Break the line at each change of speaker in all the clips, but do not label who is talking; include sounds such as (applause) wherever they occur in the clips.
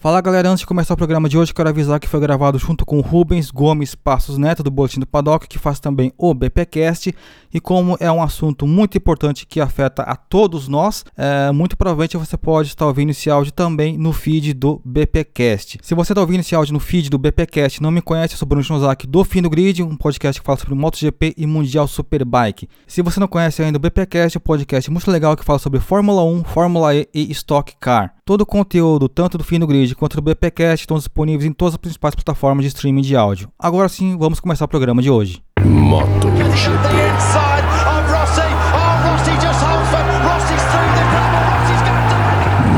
Fala galera, antes de começar o programa de hoje, quero avisar que foi gravado junto com Rubens Gomes Passos Neto, do Boletim do Paddock, que faz também o BPcast. E como é um assunto muito importante que afeta a todos nós, é, muito provavelmente você pode estar ouvindo esse áudio também no feed do BPcast. Se você está ouvindo esse áudio no feed do BPcast não me conhece, eu sou Bruno Schnozak do Fim do Grid, um podcast que fala sobre MotoGP e Mundial Superbike. Se você não conhece ainda o BPcast, é um podcast muito legal que fala sobre Fórmula 1, Fórmula E e Stock Car. Todo o conteúdo, tanto do Fim do Grid quanto do BPcast, estão disponíveis em todas as principais plataformas de streaming de áudio. Agora sim, vamos começar o programa de hoje.
MotoGP.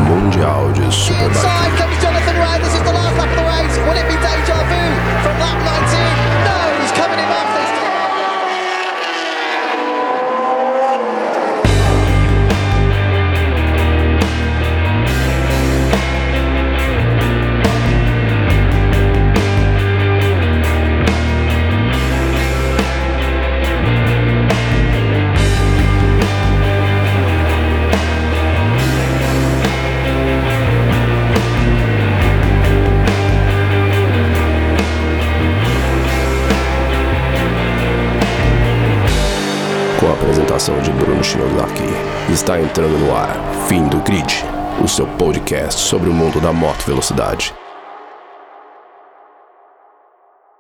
Mundial de Superbike. Apresentação de Bruno Shiozaki, está entrando no ar Fim do Grid, o seu podcast sobre o mundo da moto velocidade.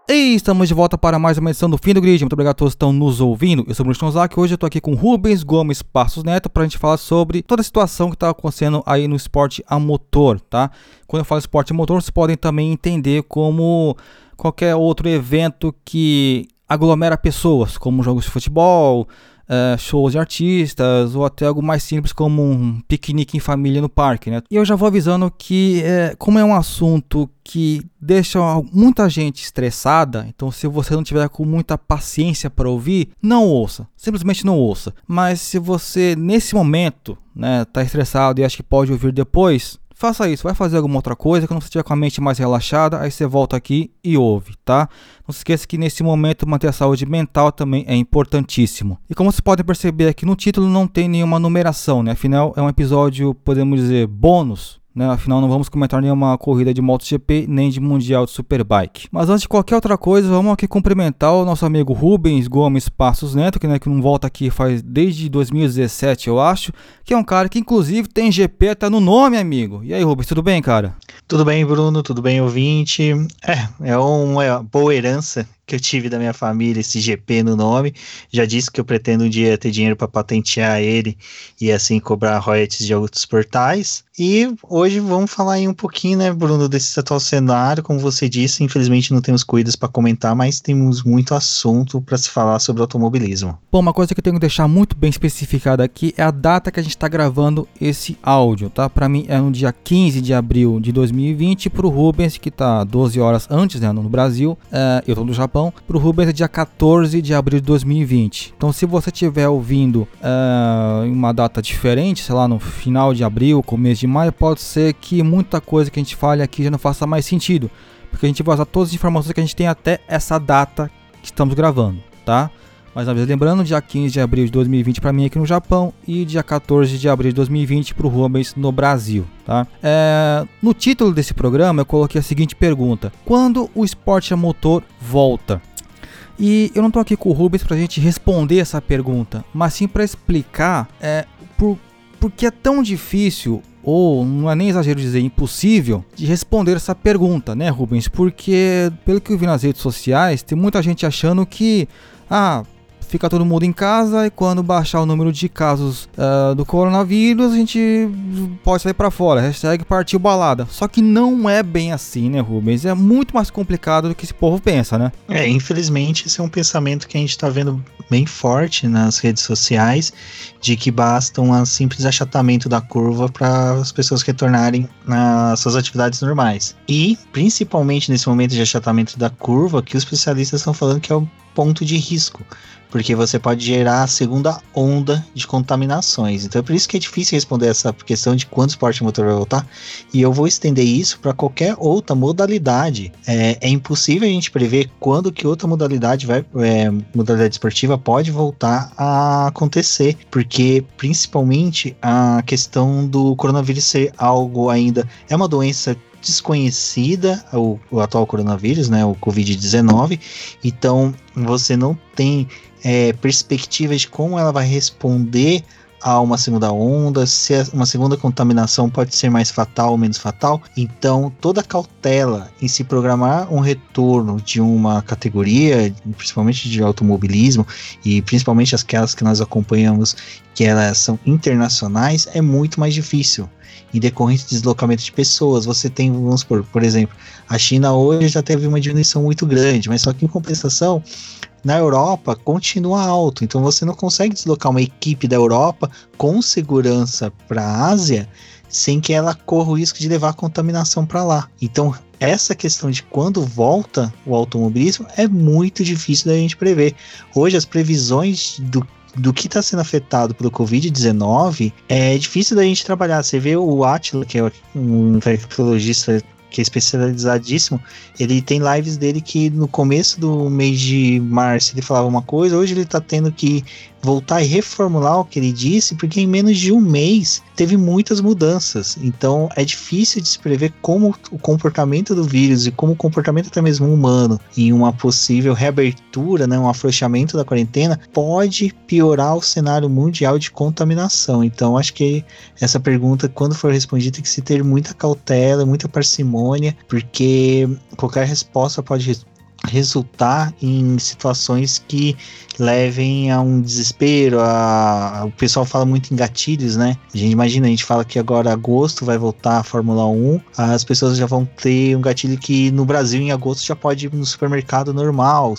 E estamos de volta para mais uma edição do Fim do Grid. Muito obrigado a todos que estão nos ouvindo. Eu sou o Bruno Schnozak. Hoje eu estou aqui com Rubens Gomes Passos Neto para a gente falar sobre toda a situação que está acontecendo aí no esporte a motor, tá? Quando eu falo esporte a motor, vocês podem também entender como qualquer outro evento que aglomera pessoas, como jogos de futebol, uh, shows de artistas ou até algo mais simples como um piquenique em família no parque, né? E eu já vou avisando que, é, como é um assunto que deixa muita gente estressada, então se você não tiver com muita paciência para ouvir, não ouça, simplesmente não ouça. Mas se você nesse momento, né, tá estressado e acha que pode ouvir depois, faça isso, vai fazer alguma outra coisa, quando você estiver com a mente mais relaxada, aí você volta aqui e ouve, tá? Não se esqueça que nesse momento manter a saúde mental também é importantíssimo. E como vocês podem perceber aqui no título não tem nenhuma numeração, né? Afinal é um episódio, podemos dizer, bônus, né? Afinal, não vamos comentar nenhuma corrida de MotoGP nem de Mundial de Superbike. Mas antes de qualquer outra coisa, vamos aqui cumprimentar o nosso amigo Rubens Gomes Passos Neto, que, né, que não volta aqui faz desde 2017, eu acho, que é um cara que inclusive tem GP até no nome, amigo. E aí, Rubens, tudo bem, cara?
Tudo bem, Bruno? Tudo bem, ouvinte? É, é uma boa herança que eu tive da minha família, esse GP no nome. Já disse que eu pretendo um dia ter dinheiro para patentear ele e assim cobrar royalties de outros portais. E hoje vamos falar aí um pouquinho, né, Bruno, desse atual cenário. Como você disse, infelizmente não temos corridas para comentar, mas temos muito assunto para se falar sobre automobilismo.
Bom, uma coisa que eu tenho que deixar muito bem especificada aqui é a data que a gente está gravando esse áudio, tá? Para mim é no dia 15 de abril de 2020, para o Rubens, que está 12 horas antes, né, no Brasil. É, eu estou no Japão. Para o Rubens é dia 14 de abril de 2020. Então, se você estiver ouvindo em uma data diferente, sei lá, no final de abril, começo de maio, pode ser que muita coisa que a gente fale aqui já não faça mais sentido. Porque a gente vai usar todas as informações que a gente tem até essa data que estamos gravando, tá? Mais uma vez, lembrando, dia 15 de abril de 2020 para mim aqui no Japão e dia 14 de abril de 2020 para o Rubens no Brasil. Tá? É, no título desse programa eu coloquei a seguinte pergunta: Quando o esporte a motor volta? E eu não estou aqui com o Rubens para a gente responder essa pergunta, mas sim para explicar é, por, por que é tão difícil ou não é nem exagero dizer impossível de responder essa pergunta, né, Rubens? Porque pelo que eu vi nas redes sociais, tem muita gente achando que ah, fica todo mundo em casa e quando baixar o número de casos uh, do coronavírus, a gente pode sair para fora. Hashtag partiu balada. Só que não é bem assim, né, Rubens? É muito mais complicado do que esse povo pensa, né?
É, infelizmente, esse é um pensamento que a gente tá vendo bem forte nas redes sociais, de que basta um simples achatamento da curva para as pessoas retornarem nas suas atividades normais. E, principalmente nesse momento de achatamento da curva, que os especialistas estão falando que é o ponto de risco porque você pode gerar a segunda onda de contaminações. Então é por isso que é difícil responder essa questão de quando o esporte motor vai voltar. E eu vou estender isso para qualquer outra modalidade. É, é, impossível a gente prever quando que outra modalidade vai, é, modalidade esportiva pode voltar a acontecer, porque principalmente a questão do coronavírus ser algo ainda é uma doença desconhecida, o, o atual coronavírus, né, o Covid-19. Então, você não tem é, perspectiva de como ela vai responder a uma segunda onda, se uma segunda contaminação pode ser mais fatal ou menos fatal. Então, toda cautela em se programar um retorno de uma categoria, principalmente de automobilismo e principalmente aquelas que nós acompanhamos que elas são internacionais, é muito mais difícil. Em decorrente de deslocamento de pessoas, você tem, vamos supor, por exemplo, a China hoje já teve uma diminuição muito grande, mas só que em compensação, na Europa continua alto. Então você não consegue deslocar uma equipe da Europa com segurança para a Ásia sem que ela corra o risco de levar contaminação para lá. Então essa questão de quando volta o automobilismo é muito difícil da gente prever. Hoje as previsões do do que está sendo afetado pelo Covid-19 é difícil da gente trabalhar. Você vê o Atila, que é um infectologista que é especializadíssimo, ele tem lives dele que no começo do mês de março ele falava uma coisa, hoje ele tá tendo que voltar e reformular o que ele disse, porque em menos de um mês teve muitas mudanças. Então é difícil de se prever como o comportamento do vírus e como o comportamento até mesmo humano em uma possível reabertura, né, um afrouxamento da quarentena, pode piorar o cenário mundial de contaminação. Então acho que essa pergunta, quando for respondida, tem que se ter muita cautela, muita parcimônia, porque qualquer resposta pode resultar em situações que levem a um desespero. A, o pessoal fala muito em gatilhos, né? A gente imagina, a gente fala que agora agosto vai voltar a Fórmula 1, as pessoas já vão ter um gatilho que no Brasil em agosto já pode ir no supermercado normal,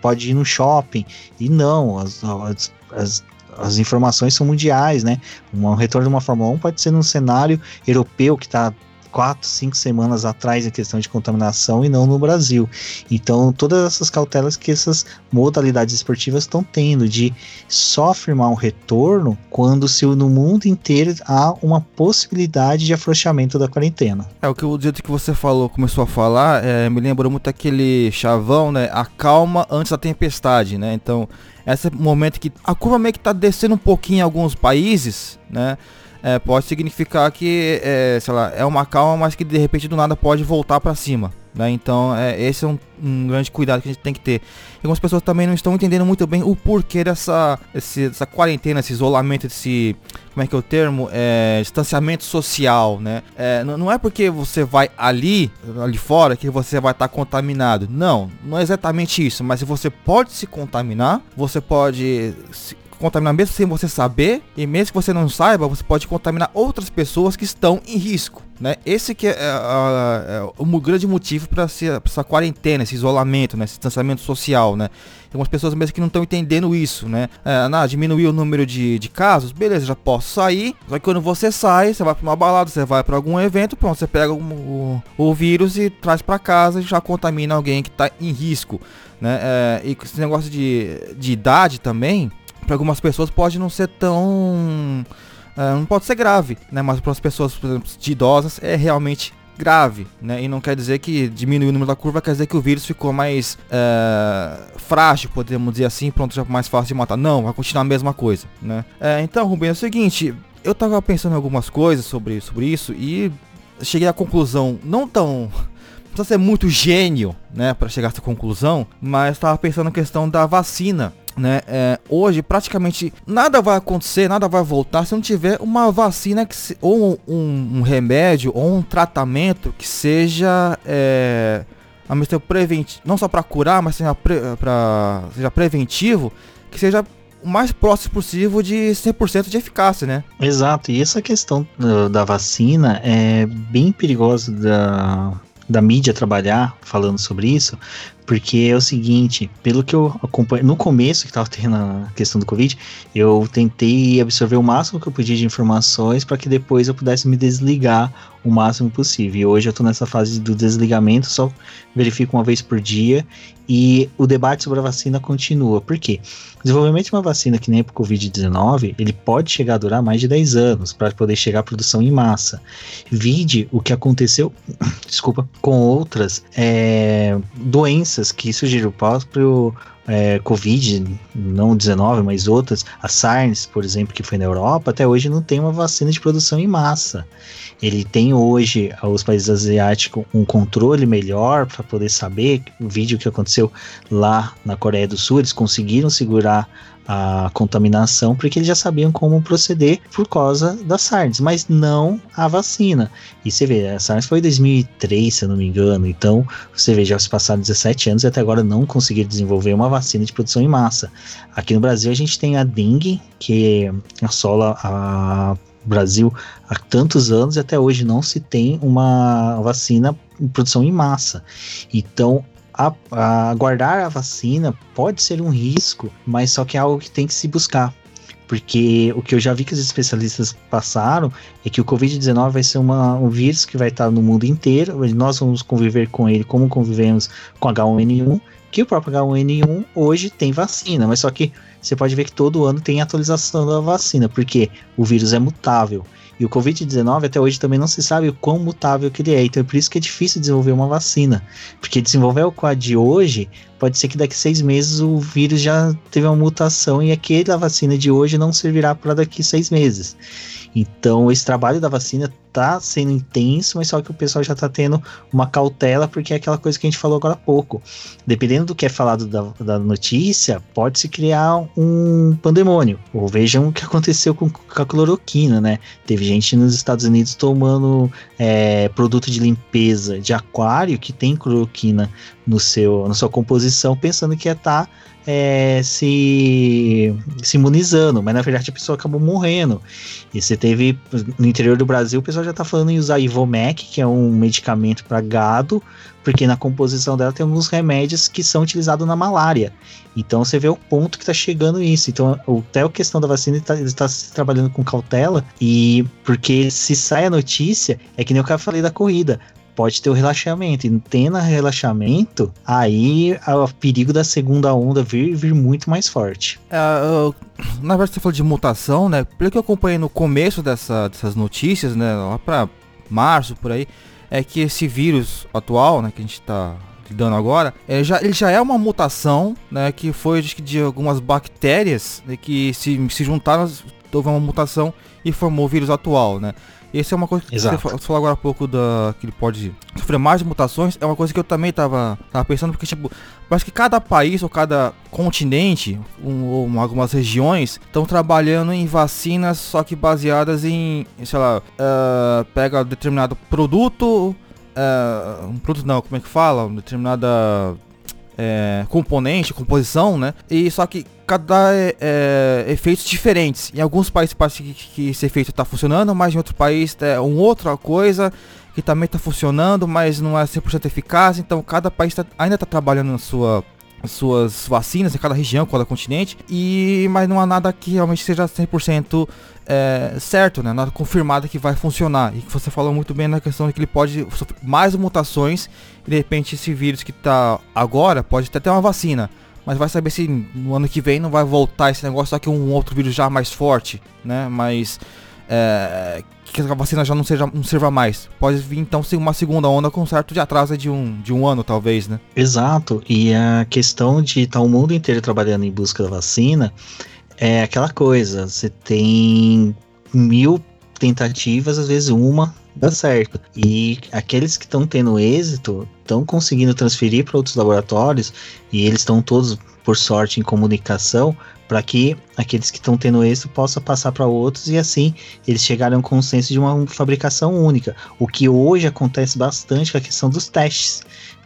pode ir no shopping. E não, as, as, as as informações são mundiais, né? Um retorno de uma Fórmula 1 pode ser num cenário europeu que está quatro, cinco semanas atrás em questão de contaminação e não no Brasil. Então, todas essas cautelas que essas modalidades esportivas estão tendo de só afirmar um retorno quando se no mundo inteiro há uma possibilidade de afrouxamento da quarentena.
É o que o jeito que você falou, começou a falar, é, me lembrou muito aquele chavão, né? A calma antes da tempestade, né? Então, esse momento que a curva meio que tá descendo um pouquinho em alguns países, né? É, pode significar que, é, sei lá, é uma calma, mas que de repente do nada pode voltar para cima. Né? Então, é, esse é um, um, grande cuidado que a gente tem que ter. Algumas pessoas também não estão entendendo muito bem o porquê dessa, esse, dessa quarentena, esse isolamento, esse. Como é que é o termo? É, distanciamento social, né? É, não, não, é porque você vai ali, ali fora, que você vai estar tá contaminado. Não, não é exatamente isso. Mas se você pode se contaminar, você pode se, contaminar mesmo sem você saber, e mesmo que você não saiba, você pode contaminar outras pessoas que estão em risco. Né? Esse que é, é, é, é o grande motivo para essa quarentena, esse isolamento, né? esse distanciamento social. Né? Tem algumas pessoas mesmo que não estão entendendo isso. Né? É, diminuir o número de, de casos, beleza, já posso sair. Só que quando você sai, você vai para uma balada, você vai para algum evento, pronto, você pega o, o, o vírus e traz para casa e já contamina alguém que está em risco. Né? É, e esse negócio de, de idade também, para algumas pessoas pode não ser tão. Uh, não pode ser grave, né? Mas para as pessoas, por exemplo, de idosas, é realmente grave, né? E não quer dizer que diminuiu o número da curva, quer dizer que o vírus ficou mais uh, frágil, podemos dizer assim, pronto, já mais fácil de matar. Não, vai continuar a mesma coisa, né? Uh, então, Rubem, é o seguinte, eu tava pensando em algumas coisas sobre, sobre isso e cheguei à conclusão, não tão precisa ser muito gênio, né, para chegar a essa conclusão, mas estava pensando na questão da vacina né? É, hoje praticamente nada vai acontecer, nada vai voltar se não tiver uma vacina que se, ou um, um, remédio ou um tratamento que seja é, a mesmo preventivo, não só para curar, mas seja, pre, seja preventivo, que seja o mais próximo possível de 100% de eficácia, né?
Exato, e essa questão da vacina é bem perigosa da, da mídia trabalhar falando sobre isso, porque é o seguinte, pelo que eu acompanho, no começo que tava tendo a questão do Covid, eu tentei absorver o máximo que eu podia de informações para que depois eu pudesse me desligar o máximo possível. E hoje eu tô nessa fase do desligamento, só verifico uma vez por dia e o debate sobre a vacina continua. Por quê? O desenvolvimento de uma vacina que nem para o Covid-19, ele pode chegar a durar mais de 10 anos para poder chegar à produção em massa. Vide o que aconteceu, (coughs) desculpa, com outras é, doenças que surgiram. O próprio é, Covid, não 19, mas outras, a SARS, por exemplo, que foi na Europa, até hoje não tem uma vacina de produção em massa. Ele tem hoje, os países asiáticos, um controle melhor para poder saber o vídeo que aconteceu lá na Coreia do Sul, eles conseguiram segurar a contaminação, porque eles já sabiam como proceder por causa da SARS, mas não a vacina. E você vê, a SARS foi em 2003, se eu não me engano, então você vê, já se passaram 17 anos e até agora não conseguiram desenvolver uma vacina de produção em massa. Aqui no Brasil a gente tem a dengue, que assola a Brasil há tantos anos e até hoje não se tem uma vacina em produção em massa. Então a, a aguardar a vacina pode ser um risco, mas só que é algo que tem que se buscar. Porque o que eu já vi que os especialistas passaram é que o Covid-19 vai ser uma, um vírus que vai estar no mundo inteiro, nós vamos conviver com ele como convivemos com H1N1, que o próprio H1N1 hoje tem vacina, mas só que você pode ver que todo ano tem atualização da vacina, porque o vírus é mutável. E o Covid-19 até hoje também não se sabe o quão mutável que ele é. Então é por isso que é difícil desenvolver uma vacina. Porque desenvolver o quad de hoje, pode ser que daqui seis meses o vírus já teve uma mutação e aquela vacina de hoje não servirá para daqui seis meses. Então, esse trabalho da vacina tá sendo intenso, mas só que o pessoal já tá tendo uma cautela, porque é aquela coisa que a gente falou agora há pouco. Dependendo do que é falado da, da notícia, pode se criar um pandemônio. Ou vejam o que (laughs) aconteceu com, com a cloroquina, né? Teve gente nos Estados Unidos tomando é, produto de limpeza de aquário que tem cloroquina no seu, na sua composição, pensando que ia estar. Tá é, se, se imunizando, mas na verdade a pessoa acabou morrendo. E você teve no interior do Brasil, o pessoal já tá falando em usar Ivomec, que é um medicamento para gado, porque na composição dela tem alguns remédios que são utilizados na malária. Então você vê o ponto que tá chegando isso. Então, até a questão da vacina está tá trabalhando com cautela, e porque se sai a notícia, é que nem eu falei da corrida pode ter o relaxamento. E tendo relaxamento, aí o perigo da segunda onda vir, vir muito mais forte.
É, eu, na verdade, você falou de mutação, né? Pelo que eu acompanhei no começo dessa, dessas notícias, né? Lá pra março, por aí, é que esse vírus atual, né, que a gente tá lidando agora, é, já, ele já é uma mutação, né, que foi de, de algumas bactérias né, que se, se juntaram, houve uma mutação e formou o vírus atual, né? Essa é uma coisa que Exato. você falou agora há pouco da que ele pode sofrer mais mutações. É uma coisa que eu também tava, tava pensando, porque, tipo, parece que cada país ou cada continente, um, ou algumas regiões, estão trabalhando em vacinas, só que baseadas em, sei lá, uh, pega determinado produto. Uh, um produto não, como é que fala? Determinada é, componente, composição, né? E só que cada é, é, efeitos diferentes. Em alguns países parece que, que esse efeito está funcionando, mas em outros países é uma outra coisa que também está funcionando, mas não é 100% eficaz. Então cada país tá, ainda está trabalhando na sua suas vacinas em cada região, cada continente, e mas não há nada que realmente seja 100% é, certo, né? Nada confirmado que vai funcionar. E que você falou muito bem na questão de que ele pode sofrer mais mutações e de repente esse vírus que está agora pode até ter uma vacina. Mas vai saber se no ano que vem não vai voltar esse negócio, só que um outro vírus já mais forte, né? Mas é, que a vacina já não, seja, não sirva mais. Pode vir então uma segunda onda com certo de atraso de um, de um ano, talvez, né?
Exato. E a questão de estar tá o mundo inteiro trabalhando em busca da vacina é aquela coisa. Você tem mil tentativas, às vezes uma dá certo. E aqueles que estão tendo êxito estão conseguindo transferir para outros laboratórios e eles estão todos, por sorte, em comunicação para que aqueles que estão tendo êxito possam passar para outros e assim eles chegarem a um consenso de uma fabricação única. O que hoje acontece bastante com a questão dos testes.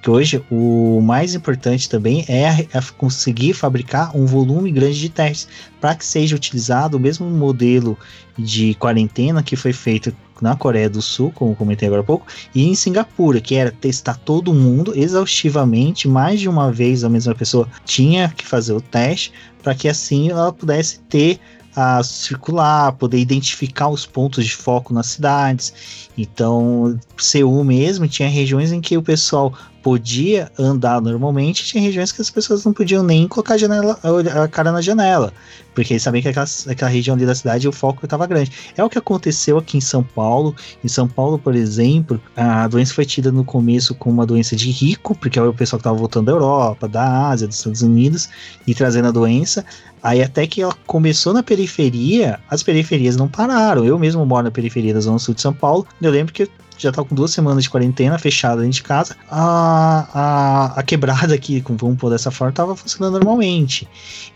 Que hoje o mais importante também é, é conseguir fabricar um volume grande de testes para que seja utilizado o mesmo modelo de quarentena que foi feito na Coreia do Sul, como comentei agora há pouco, e em Singapura, que era testar todo mundo exaustivamente, mais de uma vez a mesma pessoa tinha que fazer o teste, para que assim ela pudesse ter a circular, poder identificar os pontos de foco nas cidades. Então, Seul mesmo tinha regiões em que o pessoal podia andar normalmente, tinha regiões que as pessoas não podiam nem colocar a, janela, a cara na janela, porque eles sabiam que aquela, aquela região ali da cidade o foco estava grande. É o que aconteceu aqui em São Paulo. Em São Paulo, por exemplo, a doença foi tida no começo como uma doença de rico, porque é o pessoal que estava voltando da Europa, da Ásia, dos Estados Unidos e trazendo a doença. Aí até que ela começou na periferia, as periferias não pararam. Eu mesmo moro na periferia da Zona Sul de São Paulo. Eu lembro que já tá com duas semanas de quarentena fechada dentro de casa, a, a, a quebrada aqui, vamos pôr dessa forma, tava funcionando normalmente.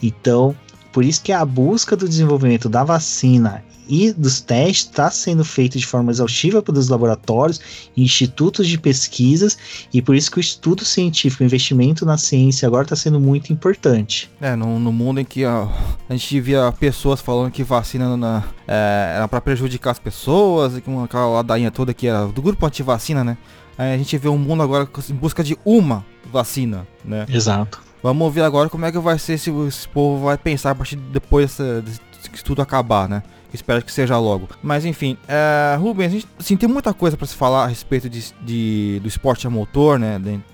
Então, por isso que a busca do desenvolvimento da vacina e dos testes está sendo feito de forma exaustiva pelos laboratórios, institutos de pesquisas, e por isso que o estudo científico, o investimento na ciência agora está sendo muito importante.
É, no, no mundo em que a, a, gente via pessoas falando que vacina na, é, era para prejudicar as pessoas, e com aquela ladainha toda que era do grupo anti-vacina, né? Aí a gente vê um mundo agora em busca de uma vacina, né?
Exato.
Vamos ver agora como é que vai ser se esse povo vai pensar a partir de depois que tudo acabar, né? Espero que seja logo. Mas enfim, é, Rubens, a gente, assim, tem muita coisa para se falar a respeito de, de, do esporte a motor, né? Dentro,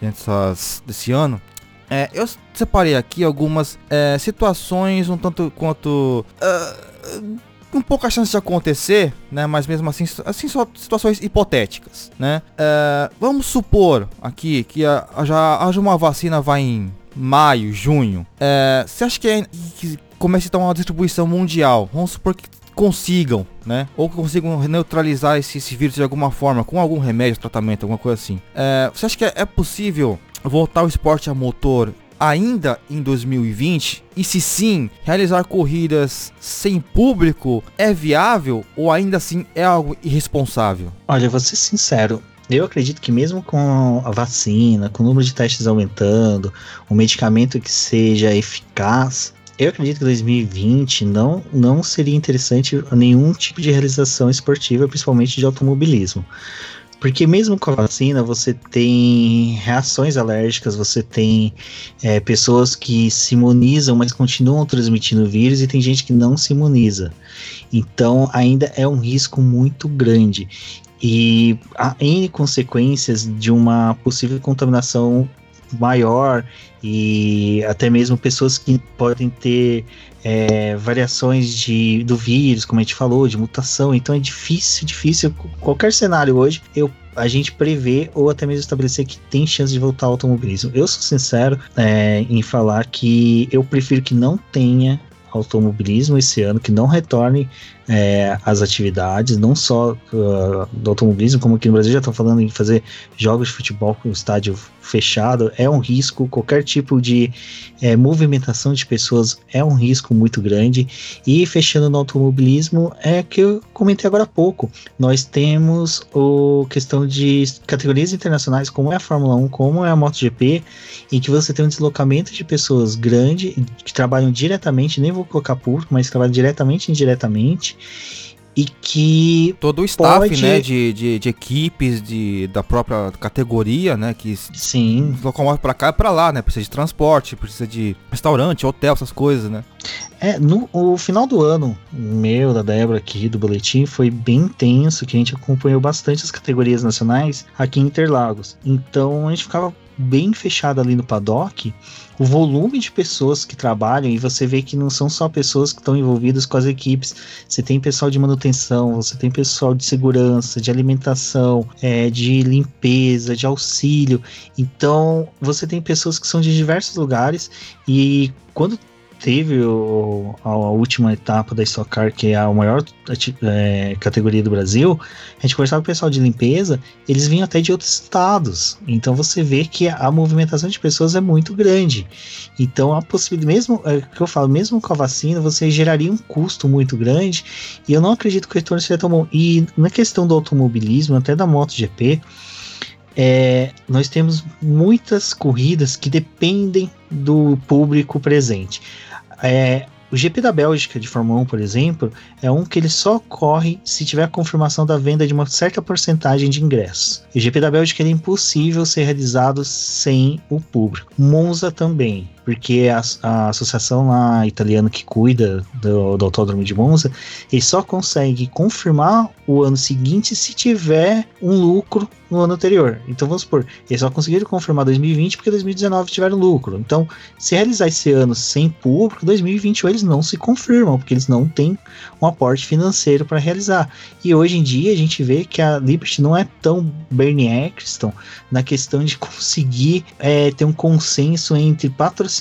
dessas, desse ano. É, eu separei aqui algumas é, situações um tanto quanto. Uh, um pouco a chance de acontecer, né? Mas mesmo assim, assim só situações hipotéticas, né? É, vamos supor aqui que a, a já haja uma vacina vai em maio, junho. É, você acha que, é, que comece a ter uma distribuição mundial? Vamos supor que consigam, né? Ou que consigam neutralizar esse, esse, vírus de alguma forma, com algum remédio, tratamento, alguma coisa assim. É, você acha que é, é possível voltar o esporte a motor ainda em 2020? E se sim, realizar corridas sem público é viável ou ainda assim é algo irresponsável?
Olha, vou ser sincero, eu acredito que mesmo com a vacina, com o número de testes aumentando, um medicamento que seja eficaz, eu acredito que 2020 não, não seria interessante nenhum tipo de realização esportiva, principalmente de automobilismo. Porque mesmo com a vacina, você tem reações alérgicas, você tem é, pessoas que se imunizam, mas continuam transmitindo o vírus, e tem gente que não se imuniza. Então, ainda é um risco muito grande. E há N consequências de uma possível contaminação maior e até mesmo pessoas que podem ter é, variações de, do vírus, como a gente falou, de mutação. Então é difícil, difícil. Qualquer cenário hoje, eu a gente prevê ou até mesmo estabelecer que tem chance de voltar ao automobilismo. Eu sou sincero é, em falar que eu prefiro que não tenha automobilismo esse ano, que não retorne é, as atividades, não só uh, do automobilismo, como aqui no Brasil já estão falando em fazer jogos de futebol com estádio fechado é um risco, qualquer tipo de é, movimentação de pessoas é um risco muito grande. E fechando no automobilismo, é que eu comentei agora há pouco. Nós temos o questão de categorias internacionais, como é a Fórmula 1, como é a MotoGP, em que você tem um deslocamento de pessoas grande que trabalham diretamente, nem vou colocar público, mas trabalham diretamente e indiretamente e que
todo o staff, pode... né, de, de, de, equipes de, da própria categoria, né, que
sim
locomove para cá e para lá, né, precisa de transporte, precisa de restaurante, hotel, essas coisas, né.
É, no o final do ano, meu, da Débora aqui, do boletim, foi bem intenso, que a gente acompanhou bastante as categorias nacionais aqui em Interlagos. Então a gente ficava bem fechado ali no paddock, o volume de pessoas que trabalham, e você vê que não são só pessoas que estão envolvidas com as equipes, você tem pessoal de manutenção, você tem pessoal de segurança, de alimentação, é, de limpeza, de auxílio. Então, você tem pessoas que são de diversos lugares, e quando teve o, a, última etapa da Stock Car, que é a maior é, categoria do Brasil, a gente conversava com o pessoal de limpeza, eles vinham até de outros estados. Então você vê que a, movimentação de pessoas é muito grande. Então a possibilidade, mesmo é, que eu falo, mesmo com a vacina, você geraria um custo muito grande. E eu não acredito que o retorno seria tão bom. E na questão do automobilismo, até da MotoGP, é, nós temos muitas corridas que dependem do público presente. É, o GP da Bélgica de Fórmula 1, por exemplo, é um que ele só corre se tiver a confirmação da venda de uma certa porcentagem de ingressos. O GP da Bélgica é impossível ser realizado sem o público. Monza também porque a, a associação lá italiana que cuida do, do Autódromo de Monza, ele só consegue confirmar o ano seguinte se tiver um lucro no ano anterior. Então vamos supor, eles só conseguiram confirmar 2020 porque 2019 tiveram lucro. Então, se realizar esse ano sem público, 2021 eles não se confirmam, porque eles não têm um aporte financeiro para realizar. E hoje em dia a gente vê que a Liberty não é tão Bernie Eccleston na questão de (laughs) conseguir é, ter um consenso entre patrocinadores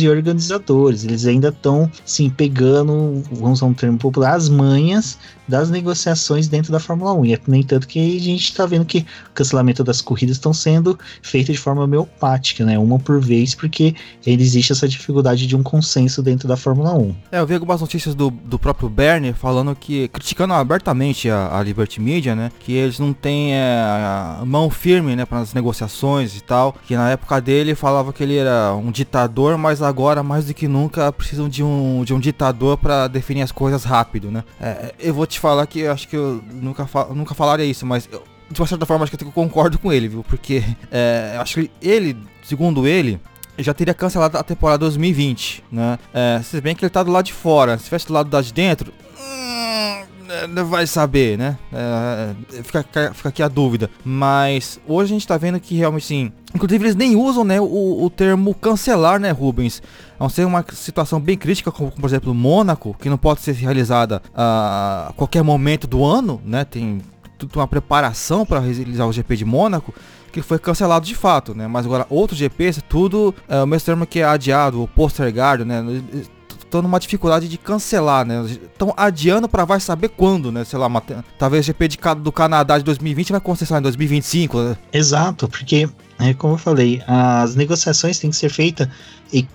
e organizadores. Eles ainda estão, sim, pegando, vamos usar um termo popular, as manhas das negociações dentro da Fórmula 1. E é nem tanto que a gente está vendo que o cancelamento das corridas estão sendo feitas de forma homeopática, né? Uma por vez, porque existe essa dificuldade de um consenso dentro da Fórmula 1.
É, eu vi algumas notícias do, do próprio Bernie falando que, criticando abertamente a, a Liberty Media, né? Que eles não têm é, mão firme, né? Para as negociações e tal. Que na época dele falava que ele era um ditador, mas agora mais do que nunca precisam de um, de um ditador para definir as coisas rápido, né? É, eu vou te te falar que eu acho que eu nunca, fa nunca falaria isso, mas eu, de uma certa forma acho que eu concordo com ele, viu? Porque é, eu acho que ele, segundo ele, já teria cancelado a temporada 2020, né? É, se bem que ele tá do lado de fora, se tivesse do lado de dentro, hum, vai saber, né? É, fica, fica aqui a dúvida. Mas hoje a gente tá vendo que realmente sim. Inclusive eles nem usam né, o, o termo cancelar, né, Rubens? A não ser uma situação bem crítica, como por exemplo Mônaco, que não pode ser realizada a qualquer momento do ano, né? Tem tudo uma preparação para realizar o GP de Mônaco que foi cancelado de fato, né? Mas agora outros GPs, tudo é o mesmo termo que é adiado, ou postergado, né? Estão numa dificuldade de cancelar, né? Estão adiando para vai saber quando, né? Sei lá, uma, talvez o GP de, do Canadá de 2020 vai acontecer em 2025. Né?
Exato, porque, é, como eu falei, as negociações têm que ser feitas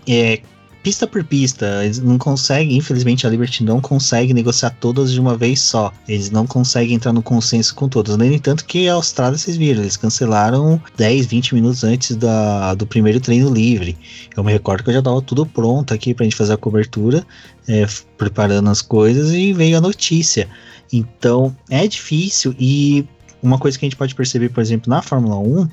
é, pista por pista. Eles não conseguem, infelizmente, a Liberty não consegue negociar todas de uma vez só. Eles não conseguem entrar no consenso com todas. No entanto, que a Austrália, vocês viram, eles cancelaram 10, 20 minutos antes da, do primeiro treino livre. Eu me recordo que eu já estava tudo pronto aqui pra gente fazer a cobertura, é, preparando as coisas e veio a notícia. Então, é difícil e uma coisa que a gente pode perceber, por exemplo, na Fórmula 1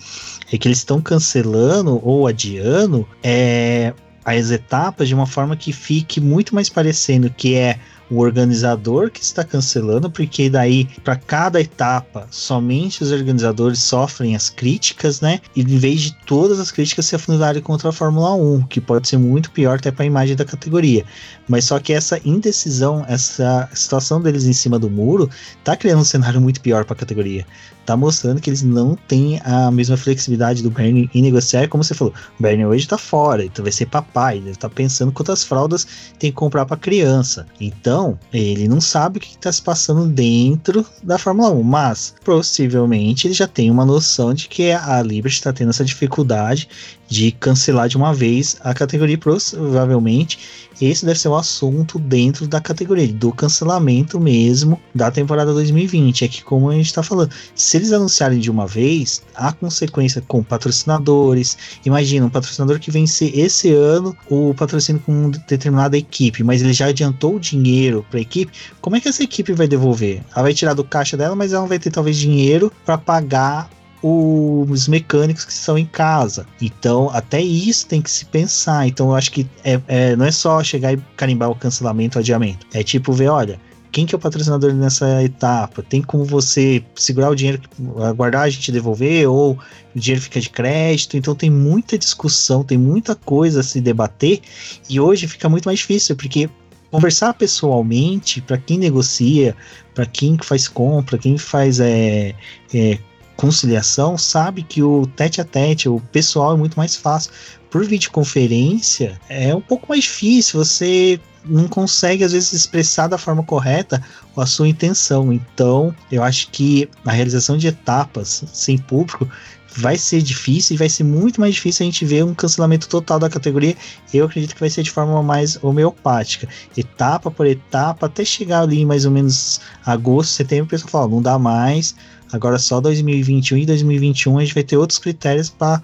é que eles estão cancelando ou adiando é, as etapas de uma forma que fique muito mais parecendo que é o organizador que está cancelando, porque daí para cada etapa somente os organizadores sofrem as críticas, né? E em vez de todas as críticas se afunilarem contra a Fórmula 1, que pode ser muito pior até para a imagem da categoria. Mas só que essa indecisão, essa situação deles em cima do muro, tá criando um cenário muito pior para a categoria tá mostrando que eles não têm a mesma flexibilidade do Bernie em negociar. Como você falou, o Bernie hoje tá fora, então vai ser papai, ele tá pensando quantas fraldas tem que comprar para criança. Então, ele não sabe o que, que tá se passando dentro da Fórmula 1, mas possivelmente ele já tem uma noção de que a Liberty está tendo essa dificuldade de cancelar de uma vez a categoria, provavelmente esse deve ser o assunto dentro da categoria, do cancelamento mesmo da temporada 2020. É que, como a gente está falando, se eles anunciarem de uma vez, há consequência com patrocinadores. Imagina, um patrocinador que vencer esse ano o patrocínio com determinada equipe, mas ele já adiantou o dinheiro para a equipe, como é que essa equipe vai devolver? Ela vai tirar do caixa dela, mas ela não vai ter talvez dinheiro para pagar os mecânicos que estão em casa. Então, até isso tem que se pensar. Então, eu acho que é, é, não é só chegar e carimbar o cancelamento, o adiamento. É tipo ver, olha, quem que é o patrocinador nessa etapa? Tem como você segurar o dinheiro, aguardar a gente devolver, ou o dinheiro fica de crédito? Então tem muita discussão, tem muita coisa a se debater, e hoje fica muito mais difícil, porque conversar pessoalmente, para quem negocia, para quem faz compra, quem faz é, é, conciliação sabe que o tete a tete, o pessoal é muito mais fácil. Por videoconferência é um pouco mais difícil, você não consegue às vezes expressar da forma correta a sua intenção. Então, eu acho que a realização de etapas sem público vai ser difícil e vai ser muito mais difícil a gente ver um cancelamento total da categoria. Eu acredito que vai ser de forma mais homeopática, etapa por etapa, até chegar ali mais ou menos agosto, setembro, o pessoal fala, não dá mais, Agora só 2021 e 2021 a gente vai ter outros critérios para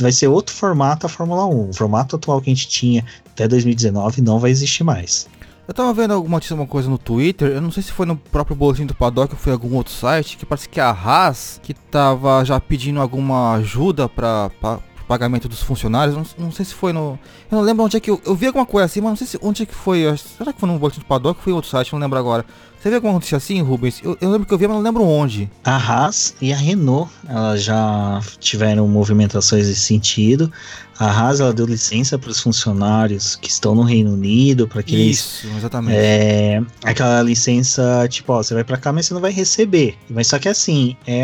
vai ser outro formato a Fórmula 1. O formato atual que a gente tinha até 2019 não vai existir mais.
Eu tava vendo alguma uma coisa no Twitter, eu não sei se foi no próprio boletim do Paddock ou foi em algum outro site, que parece que a Haas, que tava já pedindo alguma ajuda para pagamento dos funcionários. Não, não, sei se foi no. Eu não lembro onde é que eu, eu vi alguma coisa assim, mas não sei se onde é que foi. Será que foi no Boletim do Paddock ou foi em outro site? Não lembro agora. Você vê alguma notícia assim, Rubens? Eu, eu, lembro que eu vi, mas não lembro onde.
A Haas e a Renault, elas já tiveram movimentações nesse sentido. A Haas ela deu licença para os funcionários que estão no Reino Unido para que
Isso,
eles,
exatamente.
É, aquela licença tipo, ó, você vai para cá, mas você não vai receber. Mas só que assim é,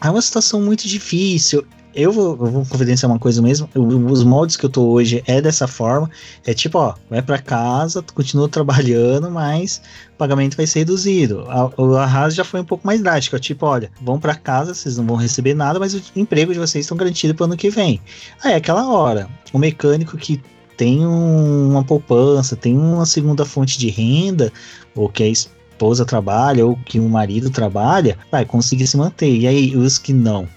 é uma situação muito difícil eu vou, eu vou confidenciar uma coisa mesmo. Eu, os moldes que eu tô hoje é dessa forma. É tipo, ó, vai para casa, continua (laughs) trabalhando, mas o pagamento vai ser reduzido. A, a Haas já foi um pouco mais drástica. Tipo, olha, vão para casa, vocês não vão receber nada, mas o emprego de vocês estão garantido para ano que vem. Aí, aquela hora, o mecânico que tem um, uma poupança, tem uma segunda fonte de renda, ou que a esposa trabalha, ou que o marido trabalha, vai conseguir se manter. E aí, os que não?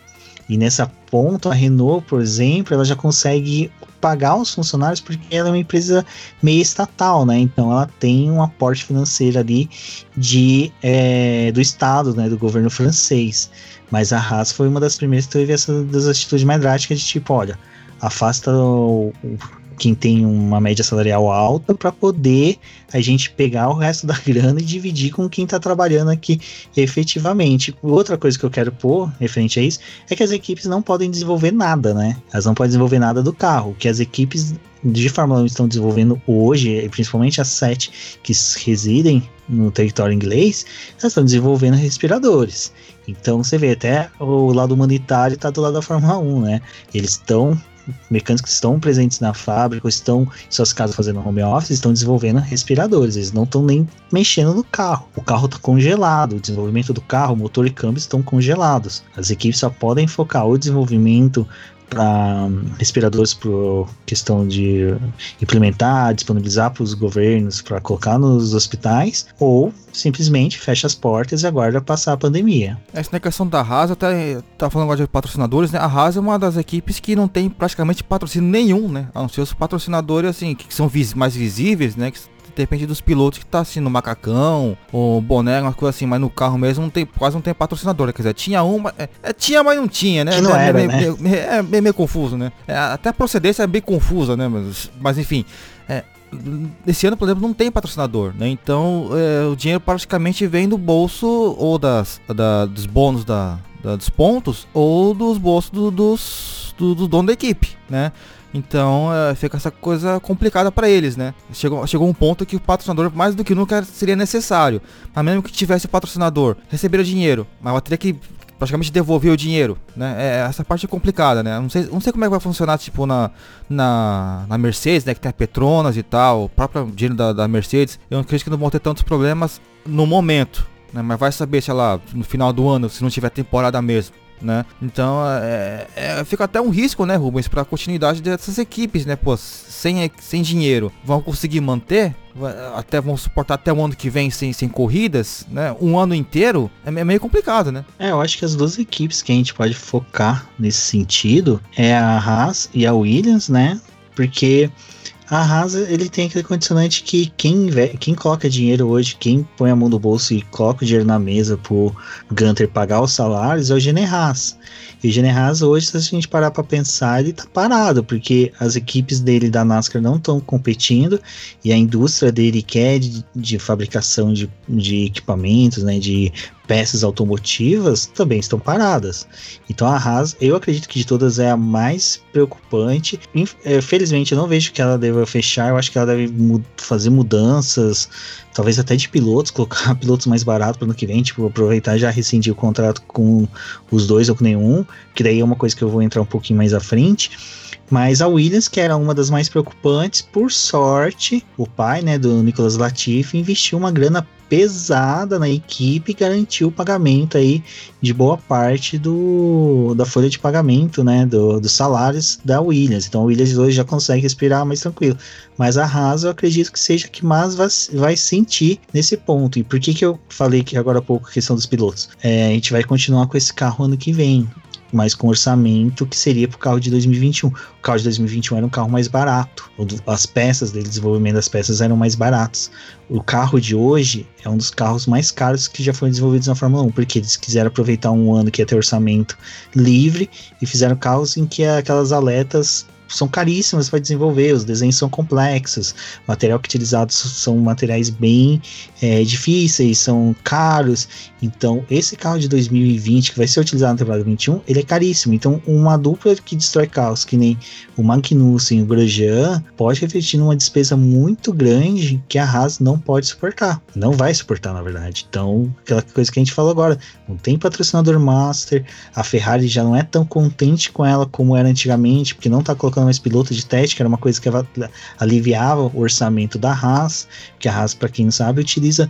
E nessa ponto, a Renault, por exemplo, ela já consegue pagar os funcionários porque ela é uma empresa meio estatal, né? Então ela tem um aporte financeiro ali de, é, do Estado, né? Do governo francês. Mas a Haas foi uma das primeiras que teve essa das atitudes mais drásticas de tipo, olha, afasta o, o quem tem uma média salarial alta para poder a gente pegar o resto (laughs) da grana e dividir com quem está trabalhando aqui efetivamente. Outra coisa que eu quero pôr referente a isso é que as equipes não podem desenvolver nada, né? Elas não podem desenvolver nada do carro, que as equipes de Fórmula 1 estão desenvolvendo hoje, principalmente as sete que residem no território inglês, elas estão desenvolvendo respiradores. Então você vê até o lado humanitário está do lado da Fórmula 1, né? Eles estão mecânicos que estão presentes na fábrica, ou estão em suas casas fazendo home office, estão desenvolvendo respiradores, eles não estão nem mexendo no carro. O carro está congelado, o desenvolvimento do carro, motor e câmbio estão congelados. As equipes só podem focar o desenvolvimento para respiradores por questão de implementar, disponibilizar para os governos para colocar nos hospitais, ou simplesmente fecha as portas e aguarda passar a pandemia.
Essa na questão da Haas, até tá falando agora de patrocinadores, né? A Haas é uma das equipes que não tem praticamente patrocínio nenhum, né? A não ser os patrocinadores assim que são vis mais visíveis, né? Que depende dos pilotos que tá assim no macacão, ou boné, uma coisa assim, mas no carro mesmo não tem, quase não tem patrocinador, quer dizer, tinha uma, é, é, tinha, mas não tinha, né?
Que não
é,
era,
meio,
né?
meio, meio, é meio, meio confuso, né? É, até a procedência é bem confusa, né? Mas, mas enfim, é, esse ano, por exemplo, não tem patrocinador, né? Então é, o dinheiro praticamente vem do bolso ou das, da, dos bônus da, da, dos pontos ou dos bolsos do, dos do, do dono da equipe, né? Então é, fica essa coisa complicada para eles, né? Chegou, chegou um ponto que o patrocinador, mais do que nunca, seria necessário. Mas mesmo que tivesse patrocinador, receberia dinheiro, mas ela teria que praticamente devolver o dinheiro, né? É, essa parte é complicada, né? Não sei, não sei como é que vai funcionar, tipo, na, na, na Mercedes, né? Que tem a Petronas e tal, o próprio dinheiro da, da Mercedes. Eu acredito que não vão ter tantos problemas no momento, né? Mas vai saber, sei lá, no final do ano, se não tiver temporada mesmo né? Então é, é, fica até um risco, né, Rubens, para a continuidade dessas equipes, né? Pô, sem, sem dinheiro, vão conseguir manter? Até vão suportar até o ano que vem sem, sem corridas, né? Um ano inteiro é, é meio complicado, né?
É, eu acho que as duas equipes que a gente pode focar nesse sentido é a Haas e a Williams, né? Porque a Haas ele tem aquele condicionante que quem, quem coloca dinheiro hoje, quem põe a mão no bolso e coloca o dinheiro na mesa pro Gunter pagar os salários é o Gene Haas. E o Gene Haas hoje, se a gente parar para pensar, ele tá parado, porque as equipes dele da NASCAR não estão competindo e a indústria dele quer de, de fabricação de, de equipamentos, né, de peças automotivas também estão paradas. Então a Haas, eu acredito que de todas é a mais preocupante. Infelizmente eu não vejo que ela deva fechar, eu acho que ela deve fazer mudanças, talvez até de pilotos, (laughs) colocar pilotos mais baratos para ano que vem, tipo, aproveitar já rescindir o contrato com os dois ou com nenhum, que daí é uma coisa que eu vou entrar um pouquinho mais à frente. Mas a Williams, que era uma das mais preocupantes, por sorte, o pai, né, do Nicolas Latifi investiu uma grana pesada na equipe e garantiu o pagamento aí de boa parte do, da folha de pagamento, né, do, dos salários da Williams. Então a Williams hoje já consegue respirar mais tranquilo. Mas a Haas eu acredito que seja que mais vai, vai sentir nesse ponto. E por que que eu falei que agora há pouco a questão dos pilotos? É, a gente vai continuar com esse carro ano que vem. Mas com orçamento que seria para o carro de 2021. O carro de 2021 era um carro mais barato, as peças dele, desenvolvimento das peças eram mais baratas. O carro de hoje é um dos carros mais caros que já foram desenvolvidos na Fórmula 1, porque eles quiseram aproveitar um ano que ia ter orçamento livre e fizeram carros em que aquelas aletas são caríssimas para desenvolver, os desenhos são complexos, o material que é utilizado são materiais bem é, difíceis, são caros. Então, esse carro de 2020 que vai ser utilizado na temporada 21, ele é caríssimo. Então, uma dupla que destrói carros, que nem o Magnussen e o Grosjean, pode refletir numa despesa muito grande que a Haas não pode suportar. Não vai suportar, na verdade. Então, aquela coisa que a gente falou agora, não tem patrocinador master, a Ferrari já não é tão contente com ela como era antigamente, porque não está colocando colocando mais pilotos de teste, que era uma coisa que aliviava o orçamento da Haas, que a Haas, para quem não sabe, utiliza.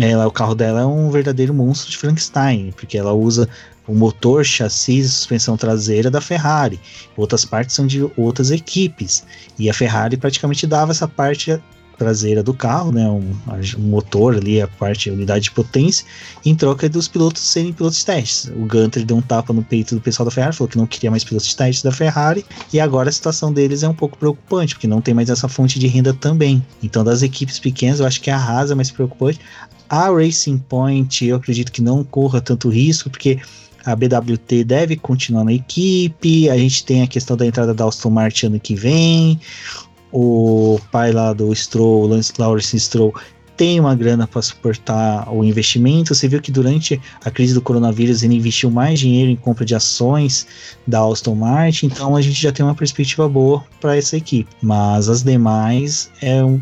Ela, o carro dela é um verdadeiro monstro de Frankenstein, porque ela usa o motor, chassi e suspensão traseira da Ferrari. Outras partes são de outras equipes. E a Ferrari praticamente dava essa parte traseira do carro, né, um, um, motor ali, a parte, a unidade de potência, em troca dos pilotos serem pilotos de testes. O Gunter deu um tapa no peito do pessoal da Ferrari, falou que não queria mais pilotos de testes da Ferrari, e agora a situação deles é um pouco preocupante, porque não tem mais essa fonte de renda também. Então, das equipes pequenas, eu acho que a Haas é mais preocupante. A Racing Point, eu acredito que não corra tanto risco, porque a BWT deve continuar na equipe. A gente tem a questão da entrada da Aston Martin ano que vem o pai lá do Stroll, Lance Lawrence Stroll, tem uma grana para suportar o investimento. Você viu que durante a crise do coronavírus ele investiu mais dinheiro em compra de ações da Aston Martin, então a gente já tem uma perspectiva boa para essa equipe. Mas as demais é um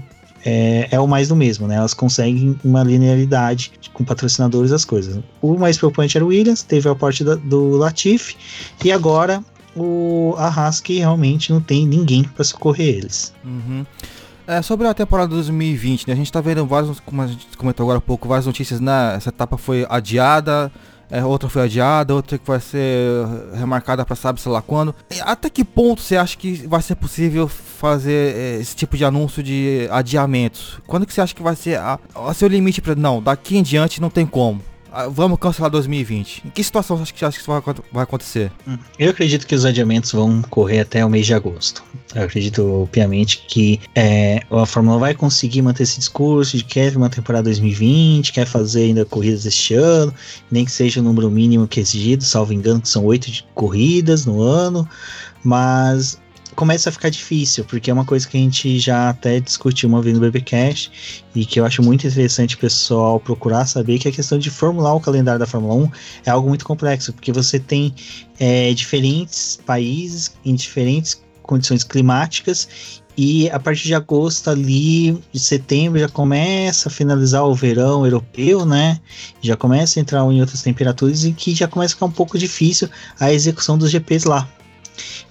é, é, o mais do mesmo, né? Elas conseguem uma linearidade com patrocinadores as coisas. O mais preocupante era o Williams, teve a parte da, do Latifi, e agora o Haas que realmente não tem ninguém para socorrer eles.
Uhum. É, sobre a temporada 2020, né, a gente está vendo vários, como a gente comentou agora há pouco, várias notícias, né? Essa etapa foi adiada, é, outra foi adiada, outra que vai ser remarcada para sabe sei lá quando. Até que ponto você acha que vai ser possível fazer é, esse tipo de anúncio de adiamentos? Quando que você acha que vai ser a, a seu limite para não, daqui em diante não tem como? Ah, vamos cancelar 2020. Em que situação você acha que, isso vai, acontecer?
Hum, eu acredito que os adiamentos vão correr até o mês de agosto. Eu acredito piamente que é, a Fórmula 1 vai conseguir manter esse discurso de que quer uma temporada 2020, quer fazer ainda corridas este ano, nem que seja o número mínimo que é exigido, salvo engano, que são oito corridas no ano. Mas começa a ficar difícil, porque é uma coisa que a gente já até discutiu uma vez no BBcast e que eu acho muito interessante o pessoal procurar saber que a questão de formular o calendário da Fórmula 1 é algo muito complexo, porque você tem é, diferentes países em diferentes condições climáticas e a partir de agosto ali, de setembro, já começa a finalizar o verão europeu, né? Já começa a entrar em outras temperaturas e que já começa a ficar um pouco difícil a execução dos GPs lá.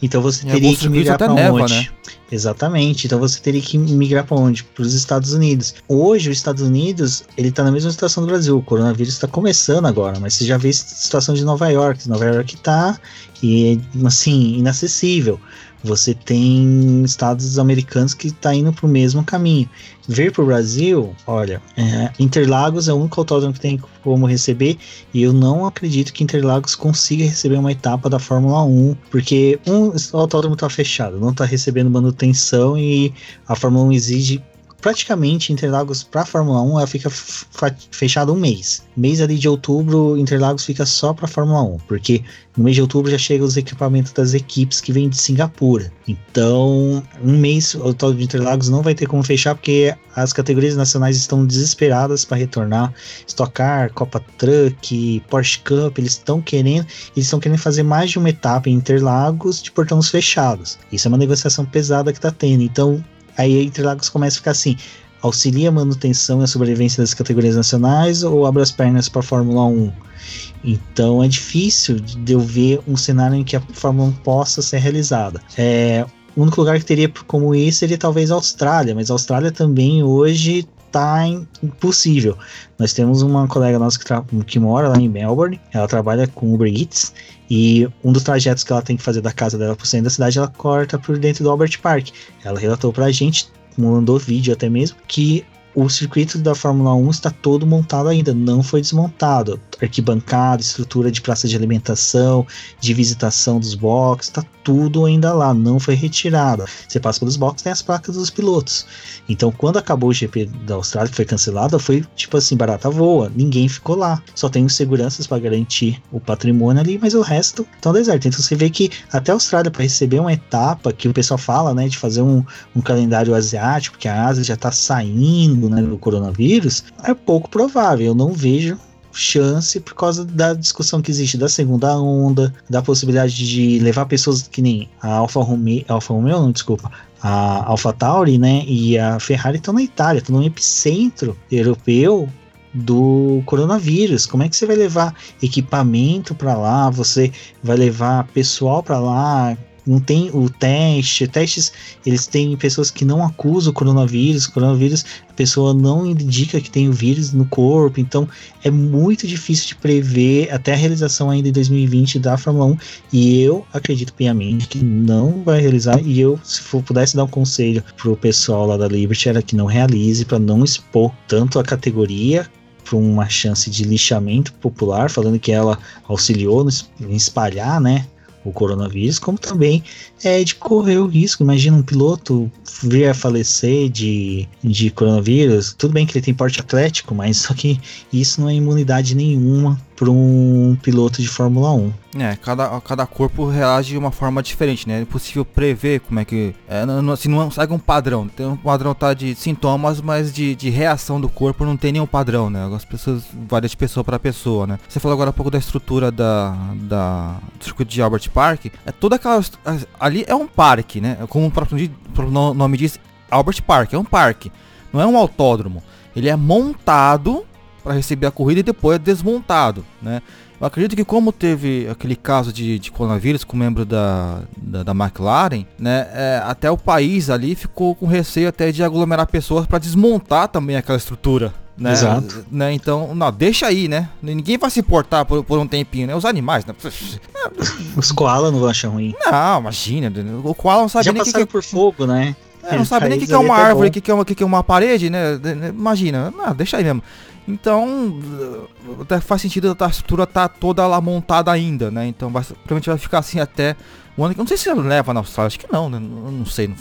Então você teria que migrar para onde? Né? Exatamente. Então você teria que migrar para onde? Para os Estados Unidos. Hoje, os Estados Unidos, ele está na mesma situação do Brasil. O coronavírus está começando agora, mas você já vê a situação de Nova York. Nova York está e assim inacessível. Você tem estados americanos que está indo para o mesmo caminho. Para o Brasil, olha, é, Interlagos é o único autódromo que tem como receber, e eu não acredito que Interlagos consiga receber uma etapa da Fórmula 1, porque um, o autódromo está fechado, não está recebendo manutenção e a Fórmula 1 exige praticamente Interlagos para Fórmula 1 ela fica fechada um mês. Mês ali de outubro, Interlagos fica só para Fórmula 1, porque no mês de outubro já chegam os equipamentos das equipes que vêm de Singapura. Então, um mês o tal de Interlagos não vai ter como fechar porque as categorias nacionais estão desesperadas para retornar. Stock Car, Copa Truck, Porsche Cup, eles estão querendo, eles estão querendo fazer mais de uma etapa em Interlagos de portões fechados. Isso é uma negociação pesada que está tendo. Então, Aí Interlagos começa a ficar assim: auxilia a manutenção e a sobrevivência das categorias nacionais ou abre as pernas para a Fórmula 1? Então é difícil de eu ver um cenário em que a Fórmula 1 possa ser realizada. É, o único lugar que teria como isso seria talvez a Austrália, mas a Austrália também hoje está impossível. Nós temos uma colega nossa que, que, mora lá em Melbourne, ela trabalha com Uber Eats e um dos trajetos que ela tem que fazer da casa dela para o centro da cidade, ela corta por dentro do Albert Park. Ela relatou para a gente, mandou vídeo até mesmo, que o circuito da Fórmula 1 está todo montado ainda, não foi desmontado. Arquibancada, estrutura de praça de alimentação, de visitação dos boxes, está tudo ainda lá, não foi retirado. Você passa pelos boxes, tem as placas dos pilotos. Então, quando acabou o GP da Austrália, que foi cancelado, foi tipo assim, barata voa, ninguém ficou lá. Só tem os seguranças para garantir o patrimônio ali, mas o resto estão deserto. Então, você vê que até a Austrália, para receber uma etapa que o pessoal fala, né, de fazer um, um calendário asiático, porque a Ásia já está saindo né, do coronavírus, é pouco provável. Eu não vejo chance por causa da discussão que existe da segunda onda, da possibilidade de levar pessoas que nem a Alfa Romeo, Alfa Romeo, não, desculpa, a Alfa Tauri, né, e a Ferrari estão na Itália, estão no epicentro europeu do coronavírus. Como é que você vai levar equipamento para lá? Você vai levar pessoal para lá? Não tem o teste, testes, eles têm pessoas que não acusam o coronavírus, o coronavírus, a pessoa não indica que tem o vírus no corpo, então é muito difícil de prever até a realização ainda em 2020 da Fórmula 1, e eu acredito piamente que não vai realizar, e eu, se for, pudesse dar um conselho pro pessoal lá da Liberty, era que não realize, para não expor tanto a categoria para uma chance de lixamento popular, falando que ela auxiliou em espalhar, né, o coronavírus, como também é de correr o risco. Imagina um piloto vir a falecer de, de coronavírus. Tudo bem que ele tem porte atlético, mas só que isso não é imunidade nenhuma para um piloto de Fórmula 1.
É, cada, cada corpo reage de uma forma diferente, né? É impossível prever como é que. É, não, assim, não segue um padrão. Tem um padrão tá, de sintomas, mas de, de reação do corpo não tem nenhum padrão, né? As pessoas variam de pessoa para pessoa, né? Você falou agora um pouco da estrutura da, da, do circuito de Albert Park. É toda aquela. Ali é um parque, né? Como o próprio nome diz, Albert Park, é um parque. Não é um autódromo. Ele é montado para receber a corrida e depois é desmontado, né? Eu acredito que como teve aquele caso de, de coronavírus com um membro da, da, da McLaren, né, é, até o país ali ficou com receio até de aglomerar pessoas para desmontar também aquela estrutura, né?
Exato.
Né? Então, não, deixa aí, né? Ninguém vai se importar por, por um tempinho, né? Os animais, né?
Os koalas não vão achar ruim.
Não, imagina. O koala não sabe
Já
nem
passaram
que, que...
por fogo, né?
É, não sabe nem o que, que é uma árvore, o que, que, é uma, que, que é uma parede, né? Imagina. Não, deixa aí mesmo. Então, até faz sentido a estrutura tá toda lá montada ainda, né? Então, vai, provavelmente vai ficar assim até o ano que. Não sei se leva na Austrália, acho que não, né? Não, não sei, não,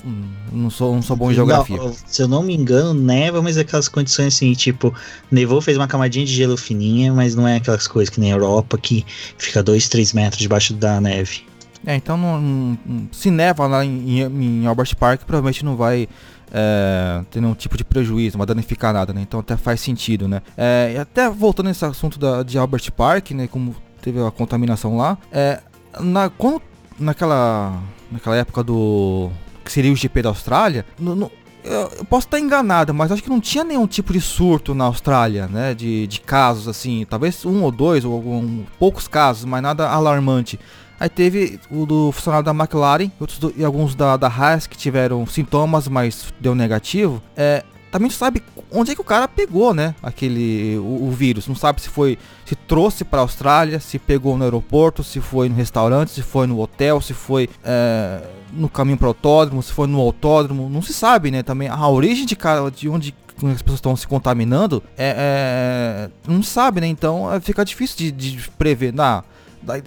não, sou, não sou bom em geografia.
Não, se eu não me engano, neva, mas é aquelas condições assim, tipo, nevou, fez uma camadinha de gelo fininha, mas não é aquelas coisas que nem a Europa que fica 2, 3 metros debaixo da neve.
É, então não, não, se neva lá em, em Albert Park, provavelmente não vai é, ter nenhum tipo de prejuízo, não vai danificar nada, né? Então até faz sentido, né? É, e até voltando nesse assunto da, de Albert Park, né? Como teve a contaminação lá, é, na, quando, naquela, naquela época do que seria o GP da Austrália, no, no, eu, eu, posso estar enganado, mas acho que não tinha nenhum tipo de surto na Austrália, né? De, de casos assim, talvez um ou dois, ou algum, poucos casos, mas nada alarmante. Aí teve o do funcionário da McLaren outros do, e alguns da, da Haas que tiveram sintomas, mas deu negativo. É, também não sabe onde é que o cara pegou, né? Aquele o, o vírus. Não sabe se foi se trouxe para a Austrália, se pegou no aeroporto, se foi no restaurante, se foi no hotel, se foi é, no caminho para o autódromo, se foi no autódromo. Não se sabe, né? Também a origem de cara de onde as pessoas estão se contaminando é, é, não sabe, né? Então é, fica difícil de, de prever. Na,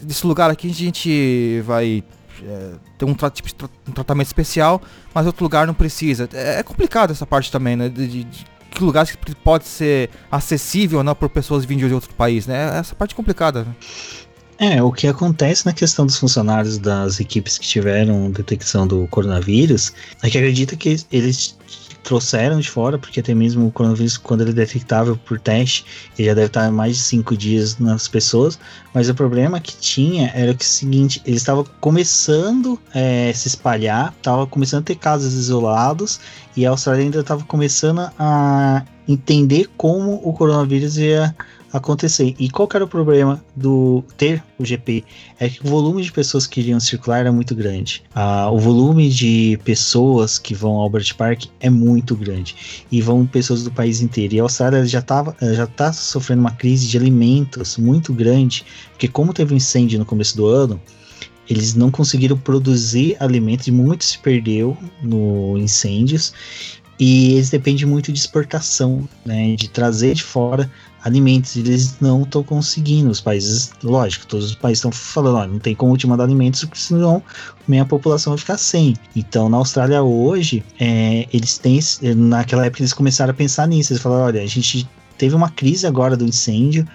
desse lugar aqui a gente vai é, ter um, tipo, um, tratamento especial, mas outro lugar não precisa. É, é complicado essa parte também, né? De, de, de que lugares que pode ser acessível não, por pessoas vindo de outro país, né? Essa parte é complicada. Né?
É, o que acontece na questão dos funcionários das equipes que tiveram detecção do coronavírus é que acredita que eles trouxeram de fora, porque até mesmo o coronavírus, quando ele é detectável por teste, ele já deve estar mais de cinco dias nas pessoas. Mas o problema que tinha era que o seguinte: ele estava começando a é, se espalhar, estava começando a ter casos isolados, e a Austrália ainda estava começando a entender como o coronavírus ia acontecer. E qual era o problema do ter o GP? É que o volume de pessoas que iriam circular era muito grande. Ah, o volume de pessoas que vão ao Albert Park é muito grande. E vão pessoas do país inteiro. E a Austrália já estava já está sofrendo uma crise de alimentos muito grande, porque como teve um incêndio no começo do ano, eles não conseguiram produzir alimentos e muito se perdeu no incêndios e eles dependem muito de exportação, né, de trazer de fora alimentos. Eles não estão conseguindo. Os países, lógico, todos os países estão falando, ó, não tem como te mandar alimentos, porque senão minha população vai ficar sem. Então, na Austrália hoje, é, eles têm, naquela época eles começaram a pensar nisso. Eles falaram, olha, a gente teve uma crise agora do incêndio,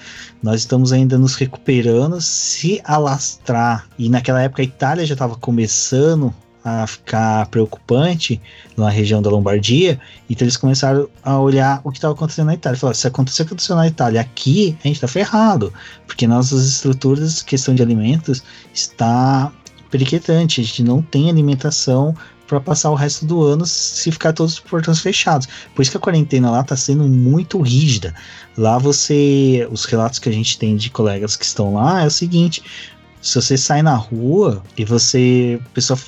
nós estamos ainda nos recuperando. Se alastrar, e naquela época a Itália já estava começando a ficar preocupante na região da Lombardia, então eles começaram a olhar o que estava acontecendo na Itália. Falaram, se acontecer o que aconteceu na Itália aqui, a gente está ferrado, porque nossas estruturas, questão de alimentos, está periquetante, a gente não tem alimentação para passar o resto do ano se ficar todos os portões fechados. Por isso que a quarentena lá está sendo muito rígida. Lá você, os relatos que a gente tem de colegas que estão lá é o seguinte: se você sai na rua e você.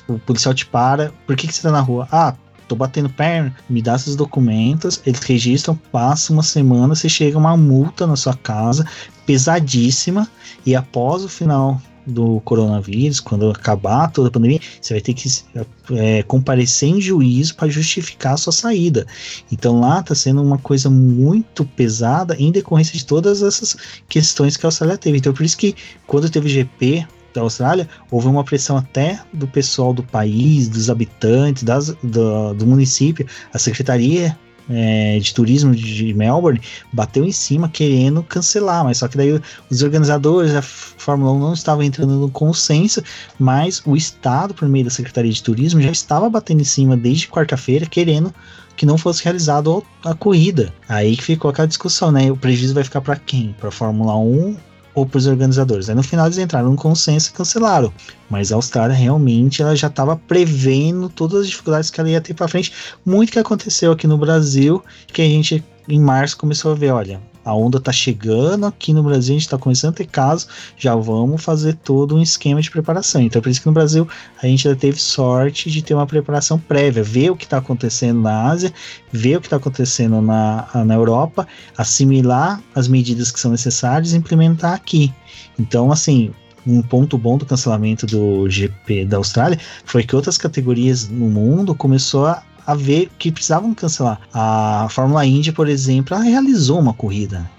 O, o policial te para, por que, que você tá na rua? Ah, tô batendo perna, me dá seus documentos, eles registram, passa uma semana, você chega uma multa na sua casa, pesadíssima, e após o final do coronavírus, quando acabar toda a pandemia, você vai ter que é, comparecer em juízo para justificar a sua saída. Então lá está sendo uma coisa muito pesada em decorrência de todas essas questões que a Austrália teve. Então por isso que quando teve GP da Austrália, houve uma pressão até do pessoal do país, dos habitantes, das, do, do município, a secretaria é, de turismo de Melbourne bateu em cima querendo cancelar, mas só que daí os organizadores da Fórmula 1 não estavam entrando no consenso, mas o Estado, por meio da Secretaria de Turismo, já estava batendo em cima desde quarta-feira querendo que não fosse realizado a corrida. Aí que ficou aquela discussão, né? O prejuízo vai ficar para quem? Para Fórmula 1 ou para os organizadores. Aí no final eles entraram num consenso e cancelaram. Mas a Austrália realmente ela já estava prevendo todas as dificuldades que ela ia ter para frente. Muito que aconteceu aqui no Brasil, que a gente em março começou a ver, olha, a onda tá chegando aqui no Brasil, a gente tá começando a ter já vamos fazer todo um esquema de preparação. Então, por isso que no Brasil a gente já teve sorte de ter uma preparação prévia, ver o que está acontecendo na Ásia, ver o que está acontecendo na, na Europa, assimilar as medidas que são necessárias e implementar aqui. Então, assim, um ponto bom do cancelamento do GP da Austrália foi que outras categorias no mundo começou a a ver que precisavam cancelar. A Fórmula Indy, por exemplo, ela realizou uma corrida.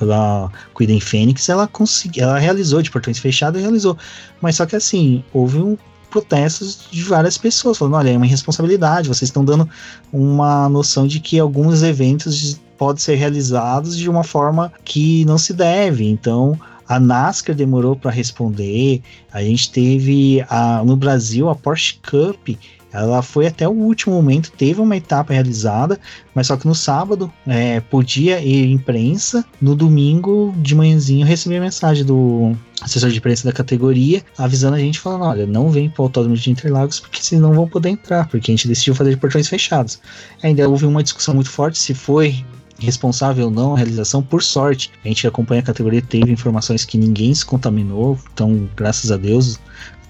A corrida em Fênix, ela conseguiu, ela realizou de portões fechados realizou. Mas só que assim, houve um protestos de várias pessoas falando, olha, é uma irresponsabilidade, vocês estão dando uma noção de que alguns eventos podem ser realizados de uma forma que não se deve. Então, a NASCAR demorou para responder. A gente teve a, no Brasil a Porsche Cup ela foi até o último momento, teve uma etapa realizada, mas só que no sábado é, podia ir imprensa, no domingo de manhãzinho recebi a mensagem do assessor de imprensa da categoria avisando a gente, falando: olha, não vem para o Autódromo de Interlagos porque senão não vão poder entrar, porque a gente decidiu fazer de portões fechados. Ainda houve uma discussão muito forte se foi responsável ou não a realização, por sorte. A gente acompanha a categoria, teve informações que ninguém se contaminou, então, graças a Deus,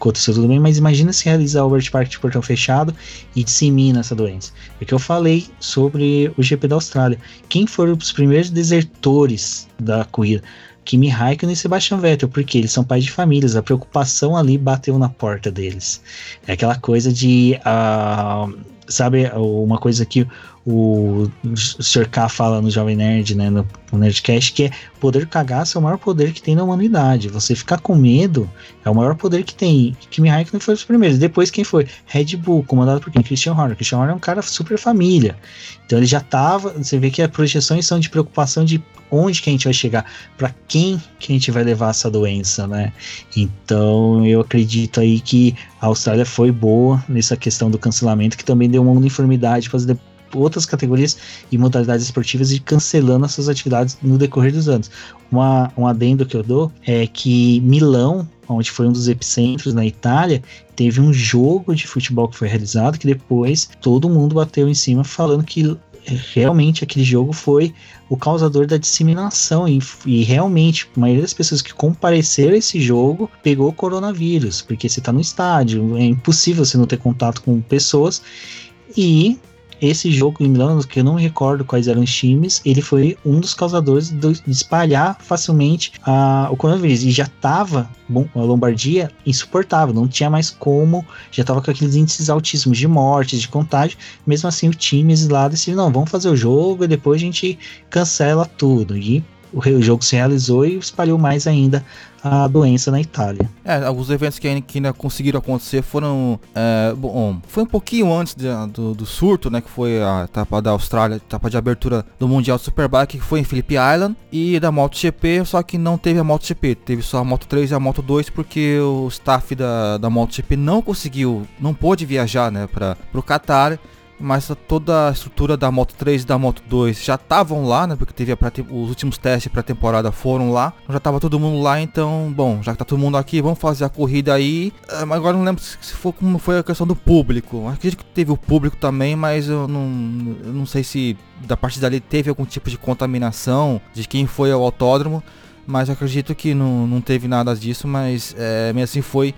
aconteceu tudo bem, mas imagina se realizar o Albert Park de portão fechado e dissemina essa doença. É que eu falei sobre o GP da Austrália. Quem foram os primeiros desertores da corrida? Kimi Raikkonen e Sebastian Vettel, porque eles são pais de famílias, a preocupação ali bateu na porta deles. É aquela coisa de. Uh, sabe, uma coisa que o, Sr. K fala no Jovem Nerd, né, no, no Nerdcast, que é poder cagaço é o maior poder que tem na humanidade. Você ficar com medo é o maior poder que tem. Kimi Raikkonen foi os primeiros. Depois quem foi? Red Bull, comandado por quem? Christian Horner. Christian Horner é um cara super família. Então ele já tava, você vê que as projeções são de preocupação de onde que a gente vai chegar, para quem que a gente vai levar essa doença, né? Então eu acredito aí que a Austrália foi boa nessa questão do cancelamento, que também deu uma uniformidade para as outras categorias e modalidades esportivas e cancelando essas atividades no decorrer dos anos. Uma, um adendo que eu dou é que Milão, onde foi um dos epicentros na Itália, teve um jogo de futebol que foi realizado que depois todo mundo bateu em cima falando que realmente aquele jogo foi o causador da disseminação e, e, realmente a maioria das pessoas que compareceram a esse jogo pegou coronavírus, porque você está no estádio, é impossível você não ter contato com pessoas e esse jogo, lembrando que eu não me recordo quais eram os times, ele foi um dos causadores de espalhar facilmente a, o coronavírus. E já estava, bom, a Lombardia insuportável, não tinha mais como, já estava com aqueles índices altíssimos de mortes, de contágio. Mesmo assim, o time lá decidiu: não, vamos fazer o jogo e depois a gente cancela tudo. E o jogo se realizou e espalhou mais ainda a doença na Itália.
É, alguns eventos que ainda, que ainda conseguiram acontecer foram. É, bom, foi um pouquinho antes de, do, do, surto, né? Que foi a etapa da Austrália, etapa de abertura do Mundial Superbike, que foi em Phillip Island, e da MotoGP, só que não teve a MotoGP, teve só a Moto 3 e a Moto 2, porque o staff da, da MotoGP não conseguiu, não pôde viajar, né, para o Qatar mas toda a estrutura da Moto 3 e da Moto 2 já estavam lá, né? Porque teve os últimos testes para temporada foram lá. Já estava todo mundo lá, então, bom, já que tá todo mundo aqui, vamos fazer a corrida aí. É, mas agora não lembro se foi como foi a questão do público. Acredito que teve o público também, mas eu não, eu não sei se da parte dali teve algum tipo de contaminação de quem foi ao autódromo. Mas acredito que não, não teve nada disso, mas é, mesmo assim foi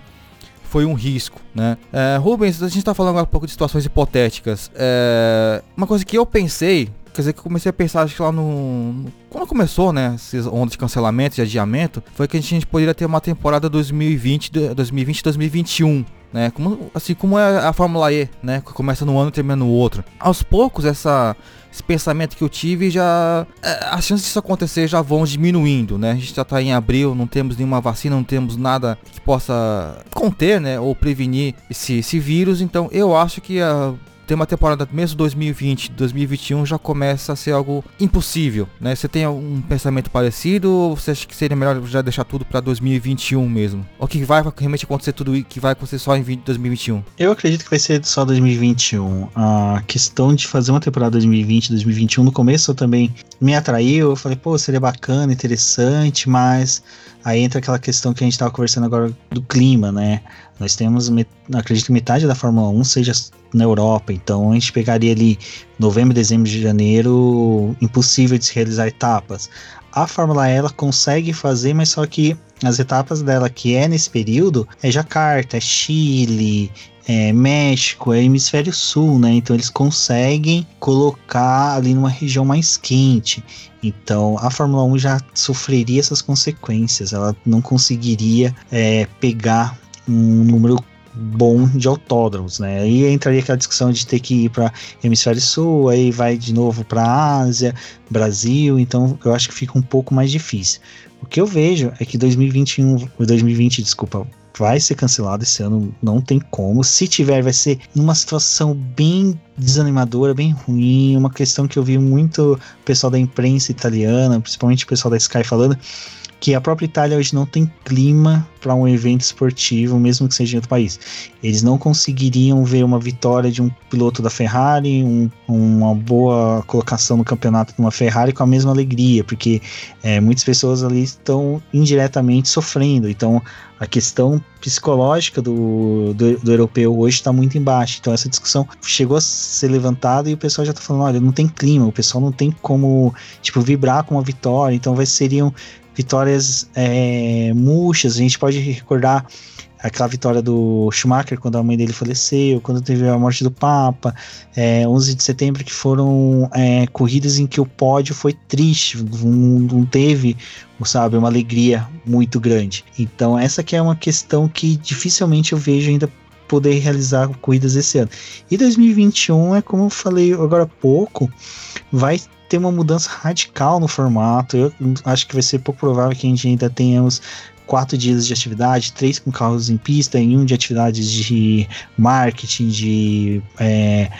foi um risco, né? É, Rubens, a gente está falando agora um pouco de situações hipotéticas. É, uma coisa que eu pensei, quer dizer que eu comecei a pensar acho que lá no, quando começou, né, essas ondas de cancelamento, de adiamento, foi que a gente poderia ter uma temporada 2020, 2020, 2021 né? Como, assim como é a Fórmula E, né? Que começa no ano e termina no outro. Aos poucos, essa, esse pensamento que eu tive já. É, as chances disso acontecer já vão diminuindo, né? A gente já está em abril, não temos nenhuma vacina, não temos nada que possa conter, né? Ou prevenir esse, esse vírus. Então eu acho que a ter uma temporada mesmo 2020, 2021 já começa a ser algo impossível, né? Você tem algum pensamento parecido ou você acha que seria melhor já deixar tudo para 2021 mesmo? Ou que vai realmente acontecer tudo que vai acontecer só em 2021?
Eu acredito que vai ser só 2021. A questão de fazer uma temporada 2020, 2021 no começo também me atraiu, eu falei, pô, seria bacana, interessante, mas aí entra aquela questão que a gente estava conversando agora do clima, né? Nós temos, acredito que metade da Fórmula 1 seja na Europa, então a gente pegaria ali novembro, dezembro de janeiro, impossível de se realizar etapas. A Fórmula E ela consegue fazer, mas só que as etapas dela que é nesse período é Jacarta, é Chile, é México, é hemisfério sul, né? Então eles conseguem colocar ali numa região mais quente. Então a Fórmula 1 já sofreria essas consequências, ela não conseguiria é, pegar um número bom de autódromos, né? Aí entraria aquela discussão de ter que ir para hemisfério sul, aí vai de novo para Ásia, Brasil, então eu acho que fica um pouco mais difícil. O que eu vejo é que 2021, 2020, desculpa, vai ser cancelado esse ano, não tem como. Se tiver, vai ser numa situação bem desanimadora, bem ruim. Uma questão que eu vi muito pessoal da imprensa italiana, principalmente o pessoal da Sky falando, que a própria Itália hoje não tem clima para um evento esportivo, mesmo que seja em outro país. Eles não conseguiriam ver uma vitória de um piloto da Ferrari, um, uma boa colocação no campeonato de uma Ferrari com a mesma alegria, porque é, muitas pessoas ali estão indiretamente sofrendo. Então, a questão psicológica do, do, do europeu hoje está muito embaixo. Então, essa discussão chegou a ser levantada e o pessoal já está falando: olha, não tem clima, o pessoal não tem como tipo, vibrar com uma vitória. Então, vai, seriam vitórias é, murchas. A gente pode recordar aquela vitória do Schumacher quando a mãe dele faleceu, quando teve a morte do Papa, é, 11 de setembro, que foram é, corridas em que o pódio foi triste, não, não, teve, sabe, uma alegria muito grande. Então essa que é uma questão que dificilmente eu vejo ainda poder realizar corridas esse ano. E 2021 é como eu falei agora há pouco, vai ter uma mudança (laughs) radical no formato. Eu acho que vai ser pouco provável que a gente ainda tenhamos quatro dias de atividade, três com carros em pista e um de atividades de marketing, de é,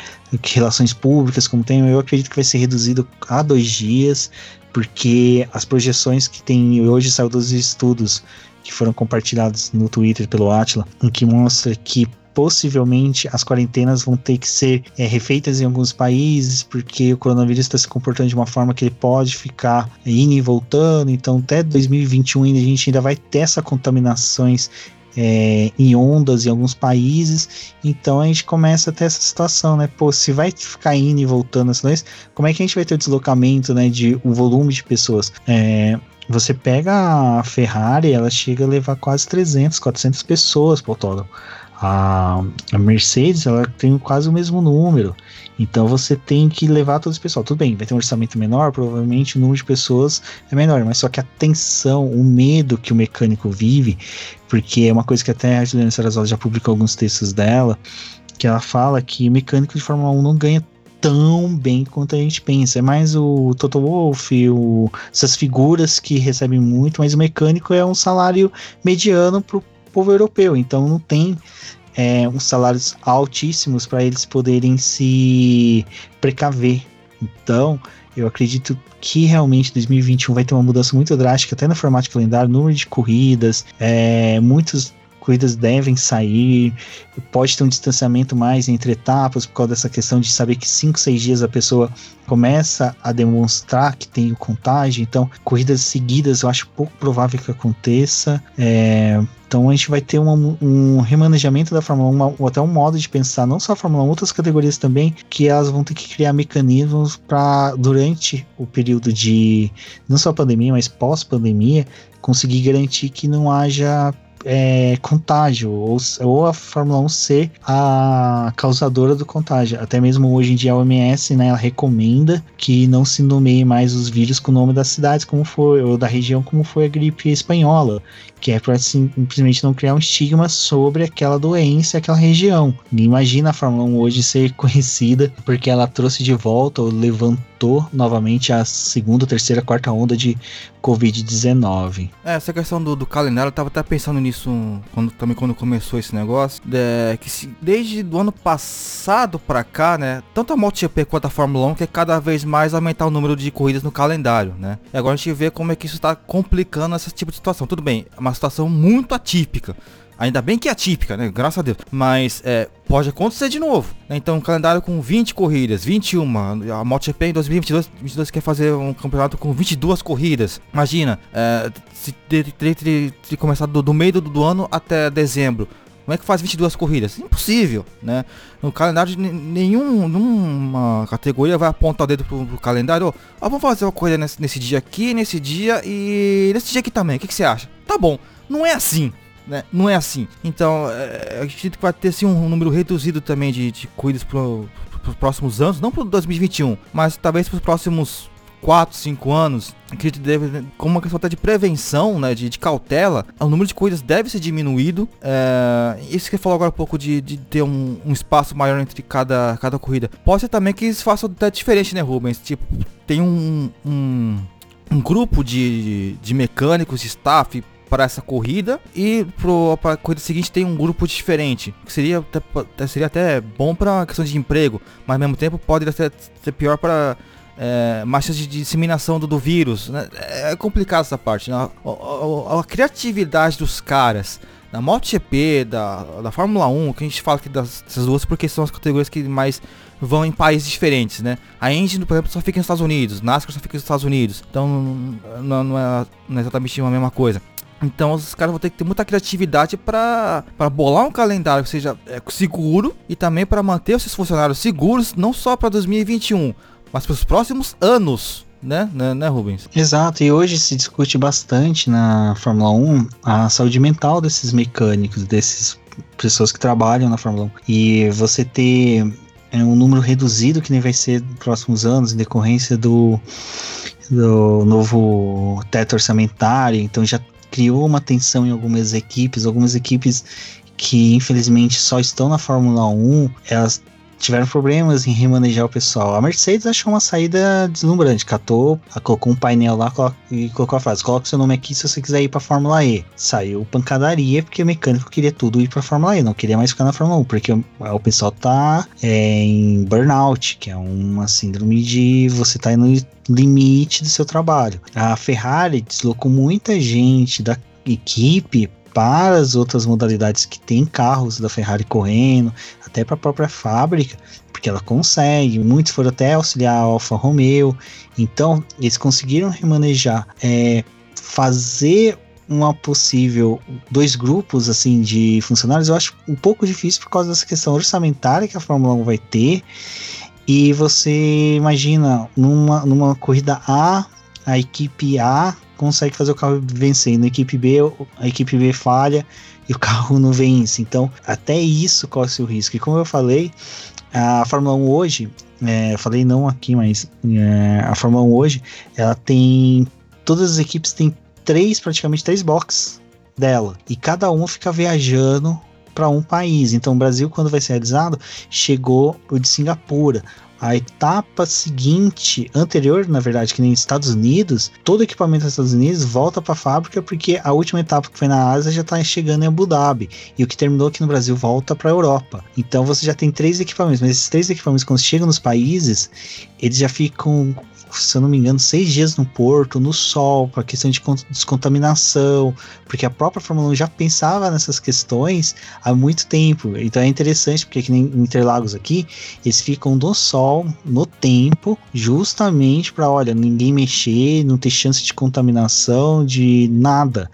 relações públicas, como tem. Eu acredito que vai ser reduzido a dois dias, porque as projeções que tem hoje saiu dos estudos que foram compartilhados no Twitter pelo Atila, que mostra que possivelmente as quarentenas vão ter que ser é, refeitas em alguns países, porque o coronavírus está se comportando de uma forma que ele pode ficar indo e voltando. Então, até 2021 ainda, a gente ainda vai ter essas contaminações é, em ondas em alguns países, então a gente começa a ter essa situação, né? Pô, se vai ficar indo e voltando as leis, como é que a gente vai ter o deslocamento, né? De o volume de pessoas? É, você pega a Ferrari, ela chega a levar quase 300, 400 pessoas para o autódromo. A, a Mercedes ela tem quase o mesmo número. Então você tem que levar todo esse pessoal. Tudo bem, vai ter um orçamento menor, provavelmente o número de pessoas é menor, mas só que a tensão, o medo que o mecânico vive, porque é uma coisa que até a Juliana Sarasota já publicou alguns textos dela, que ela fala que mecânico de Fórmula 1 não ganha tão bem quanto a gente pensa. É mais o Toto Wolff, essas figuras que recebem muito, mas o mecânico é um salário mediano para o povo europeu, então não tem é, uns salários altíssimos para eles poderem se precaver. Então, eu acredito que realmente 2021 vai ter uma mudança muito drástica, até no formato de calendário, número de corridas, é, muitos corridas devem sair, pode ter um distanciamento mais entre etapas por causa dessa questão de saber que 5, 6 dias a pessoa começa a demonstrar que tem o contágio, então corridas seguidas eu acho pouco provável que aconteça. É, então a gente vai ter um remanejamento da Fórmula 1, uma, ou até um modo de pensar, não só a Fórmula 1, outras categorias também, que elas vão ter que criar mecanismos para, durante o período de, não só pandemia, mas pós-pandemia, conseguir garantir que não haja é, contágio, ou, ou a Fórmula 1 ser a causadora do contágio. Até mesmo hoje em dia a OMS né, ela recomenda que não se nomeie mais os vírus com o nome das cidades, como foi, ou da região, como foi a gripe espanhola, que é para simplesmente não criar um estigma sobre aquela doença, aquela região. Imagina a Fórmula 1 hoje ser (laughs) conhecida porque ela trouxe de volta ou levantou novamente a segunda, terceira, quarta onda de Covid-19.
É, essa questão do, do, calendário, eu tava até pensando nisso quando, também quando começou esse negócio, é, que se, desde o ano passado para cá, né, tanto a MotoGP quanto a Fórmula 1 quer cada vez mais aumentar o número de corridas no calendário, né? E agora a gente vê como é que isso está complicando esse tipo de situação. Tudo bem, é uma situação muito atípica. Ainda bem que é atípica, né? Graças a Deus. Mas é, pode acontecer de novo. Né? Então, um calendário com 20 corridas, 21. A MotoGP em 2022 22 quer fazer um campeonato com 22 corridas. Imagina, é, se ter, começado do, do meio do, do, ano até dezembro. Como é que faz 22 corridas? Impossível, né? No calendário nenhum, nenhuma categoria vai apontar o dedo pro, pro calendário. Ó, vamos fazer uma corrida nesse, nesse, dia aqui, nesse dia e nesse dia aqui também. O que, que você acha? Tá bom. Não é assim, né? Não é assim. Então, é, a gente vai ter sim um número reduzido também de, de para os próximos anos, não para 2021, mas talvez para os próximos 4, 5 anos, acredito que deve, como uma questão até de prevenção, né, de, de cautela, o número de corridas deve ser diminuído. É, isso que falou agora um pouco de, de ter um, um, espaço maior entre cada, cada corrida. Pode ser também que isso faça até diferente, né, Rubens? Tipo, tem um, um, um grupo de, de mecânicos, staff, para essa corrida e para a corrida seguinte tem um grupo diferente. Que seria até, seria até bom para questão de emprego, mas ao mesmo tempo pode ser, ser pior para é, marchas de disseminação do, do vírus. Né? É complicado essa parte. Né? A, a, a, criatividade dos caras da MotoGP, da, da Fórmula 1, que a gente fala aqui dessas duas porque são as categorias que mais vão em países diferentes, né? A Indy, por exemplo, só fica nos Estados Unidos, NASCAR só fica nos Estados Unidos, então não, não, é, não é exatamente a mesma coisa. Então os caras vão ter que ter muita criatividade para bolar um calendário que seja é, seguro e também para manter os seus funcionários seguros, não só para 2021, mas para os próximos anos. Né? né, né, Rubens?
Exato, e hoje se discute bastante na Fórmula 1 a saúde mental desses mecânicos, desses pessoas que trabalham na Fórmula 1. E você ter é, um número reduzido que nem vai ser nos próximos anos, em decorrência do, do novo teto orçamentário, então já criou uma tensão em algumas equipes, algumas equipes que infelizmente só estão na Fórmula 1, elas tiveram problemas em remanejar o pessoal. A Mercedes achou uma saída deslumbrante, catou, colocou um painel lá e colocou a frase: coloca seu nome aqui se você quiser ir para Fórmula E. Saiu pancadaria porque o mecânico queria tudo ir para Fórmula E, não queria mais ficar na Fórmula 1, porque o, o pessoal tá é, em burnout, que é uma síndrome de você tá no limite do seu trabalho. A Ferrari deslocou muita gente da equipe para as outras modalidades que tem carros da Ferrari correndo, até para a própria fábrica, porque ela consegue. Muitos foram até auxiliar a Alfa Romeo. Então, eles conseguiram remanejar, é, fazer uma possível dois grupos assim de funcionários. Eu acho um pouco difícil por causa dessa questão orçamentária que a Fórmula 1 vai ter. E você imagina numa, numa corrida A, a equipe A consegue fazer o carro vencer. Na equipe B, a equipe B falha e o (laughs) carro não vence. Então, até isso corre o risco. E como eu falei, a Fórmula 1 hoje, é, falei não aqui, mas é, a Fórmula 1 hoje, ela tem. Todas as equipes têm três, praticamente três boxes dela. E cada um fica viajando para um país. Então, o Brasil, quando vai ser realizado, chegou o de Singapura. A etapa seguinte, anterior, na verdade, que nem Estados Unidos, todo equipamento dos Estados Unidos volta para a fábrica porque a última etapa que foi na Ásia já está chegando em Abu Dhabi e o que terminou aqui no Brasil volta para a Europa. Então você já tem três equipamentos, mas esses três equipamentos quando chegam nos países, eles já ficam se eu não me engano, seis dias no porto, no sol, para questão de descontaminação, porque a própria Fórmula 1 já pensava nessas questões há muito tempo. Então é interessante, porque aqui em Interlagos aqui, eles ficam no sol, no tempo, justamente para, olha, ninguém mexer, não ter chance de contaminação, de nada.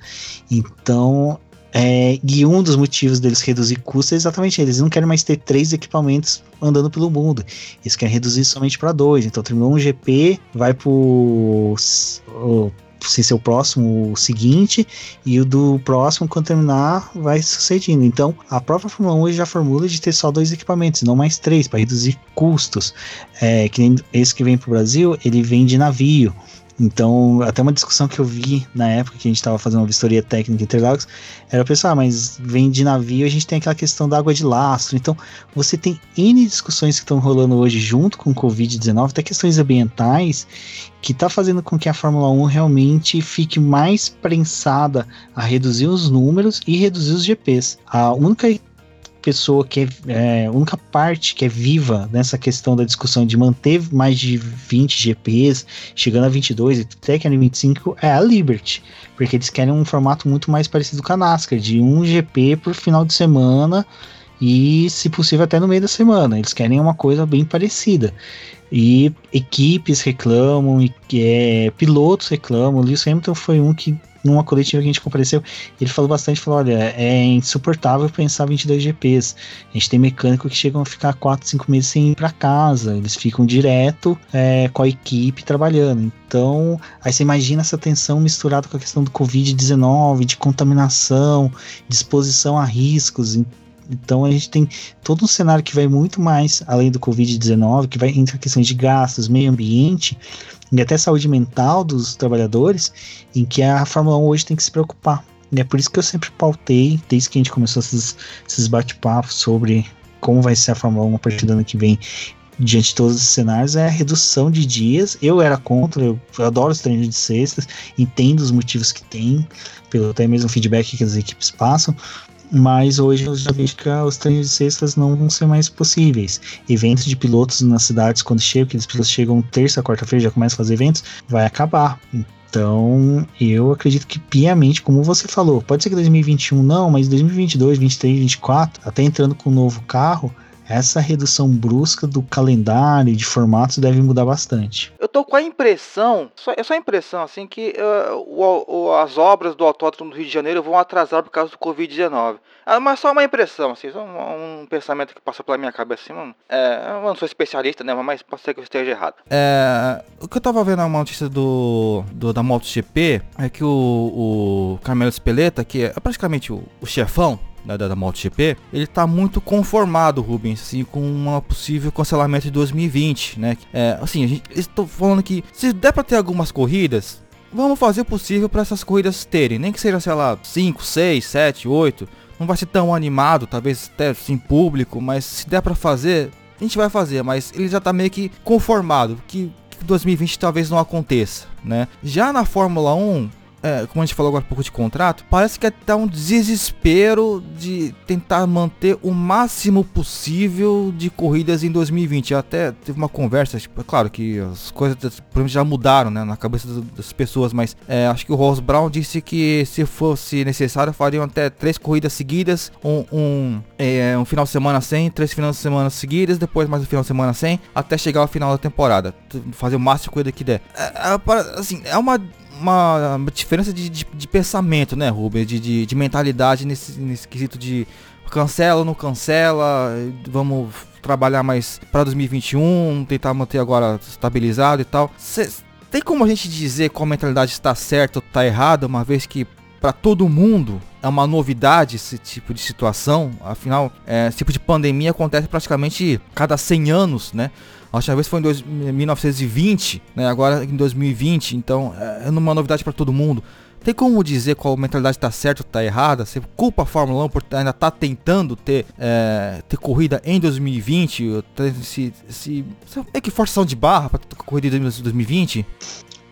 Então é, e um dos motivos deles reduzir custos é exatamente eles não querem mais ter três equipamentos andando pelo mundo. Eles querem reduzir somente para dois. Então terminou um GP, vai pro sem ser o próximo o seguinte, e o do próximo, quando terminar, vai sucedendo. Então, a própria Fórmula 1 já formula de ter só dois equipamentos, não mais três, para reduzir custos. É, que nem esse que vem para o Brasil, ele vem de navio. Então, até uma discussão que eu vi na época que a gente estava fazendo uma vistoria técnica em Interlagos, era pensar, ah, mas vem de navio, a gente tem aquela questão da água de lastro. Então, você tem N discussões que estão rolando hoje junto com o Covid-19, até questões ambientais, que está fazendo com que a Fórmula 1 realmente fique mais prensada a reduzir os números e reduzir os GPs. A única pessoa que é, é, única parte que é viva nessa questão da discussão de manter mais de 20 GPs, chegando a 22 e até que a 25 é a Liberty, porque eles querem um formato muito mais parecido com a NASCAR, de um GP por final de semana e, se possível, até no meio da semana. Eles querem uma coisa bem parecida. E equipes reclamam, e é, pilotos reclamam. O Lewis Hamilton foi um que numa coletiva que a gente compareceu, ele falou bastante, falou, olha, é insuportável pensar 22 GPs. A gente tem mecânico que chegam a ficar 4, 5 meses sem ir para casa, eles ficam direto é, com a equipe trabalhando. Então, aí você imagina essa tensão misturada com a questão do Covid-19, de contaminação, de exposição a riscos. Então a gente tem todo um cenário que vai muito mais além do Covid-19, que vai entre a questão de gastos, meio ambiente, e até saúde mental dos trabalhadores, em que a Fórmula 1 hoje tem que se preocupar. E é por isso que eu sempre pautei, desde que a gente começou esses, esses bate-papos sobre como vai ser a Fórmula 1 a partir do ano que vem, diante de todos os cenários, é a redução de dias. Eu era contra, eu, adoro os treinos de sextas, entendo os motivos que tem, pelo até mesmo feedback que as equipes passam, mas hoje já vejo que os treinos de sextas não vão ser mais possíveis. Eventos de pilotos nas cidades, quando chegam, aqueles pilotos chegam terça, quarta-feira, já começam a fazer eventos, vai acabar. Então, eu acredito que piamente, como você falou, pode ser que 2021 não, mas 2022, 2023, 2024, até entrando com um novo carro, essa redução brusca do calendário de formatos deve mudar bastante.
Eu tô com a impressão, só, é só a impressão, assim, que uh, o, o, as obras do autódromo do Rio de Janeiro vão atrasar por causa do Covid-19. Ah, mas só uma impressão, assim, só um, um, pensamento que passou pela minha cabeça, assim, mano. É, eu não sou especialista, né, mas pode ser que eu esteja errado. É, o que eu tava vendo na notícia do, do da MotoGP é que o, o Carmelo Speleta, que é praticamente o, o chefão da, da, da MotoGP, ele tá muito conformado, Rubens, assim, com um possível cancelamento de 2020, né? É, assim, a gente estou falando que se der para ter algumas corridas, vamos fazer o possível para essas corridas terem, nem que seja, sei lá, 5, 6, 7, 8, não vai ser tão animado, talvez até sem público, mas se der para fazer, a gente vai fazer, mas ele já tá meio que conformado que 2020 talvez não aconteça, né? Já na Fórmula 1, é, como a gente falou agora um pouco de contrato, parece que é até um desespero de tentar manter o máximo possível de corridas em 2020. Até teve uma conversa, tipo, é claro que as coisas já mudaram né, na cabeça das pessoas, mas é, acho que o Ross Brown disse que se fosse necessário fariam até três corridas seguidas, um, um, é, um final de semana sem, três finais de semana seguidas, depois mais um final de semana sem, até chegar ao final da temporada. Fazer o máximo de corrida que der. É, é, assim, é uma uma, diferença de, de, de, pensamento, né, Rubens? De, de, de, mentalidade nesse, nesse quesito de cancela ou não cancela, vamos trabalhar mais para 2021, tentar manter agora estabilizado e tal. Cê, tem como a gente dizer qual mentalidade está certa ou está errada, uma vez que para todo mundo é uma novidade esse tipo de situação. Afinal, é, esse tipo de pandemia acontece praticamente cada 100 anos, né? A última vez foi em dois, 1920, né? agora em 2020, então é, é uma novidade para todo mundo. Tem como dizer qual mentalidade está certa ou está errada? Você culpa a Fórmula 1 por ainda estar tá tentando ter, é, ter corrida em 2020? Se, se, se, é que forçação de barra para ter corrida em 2020?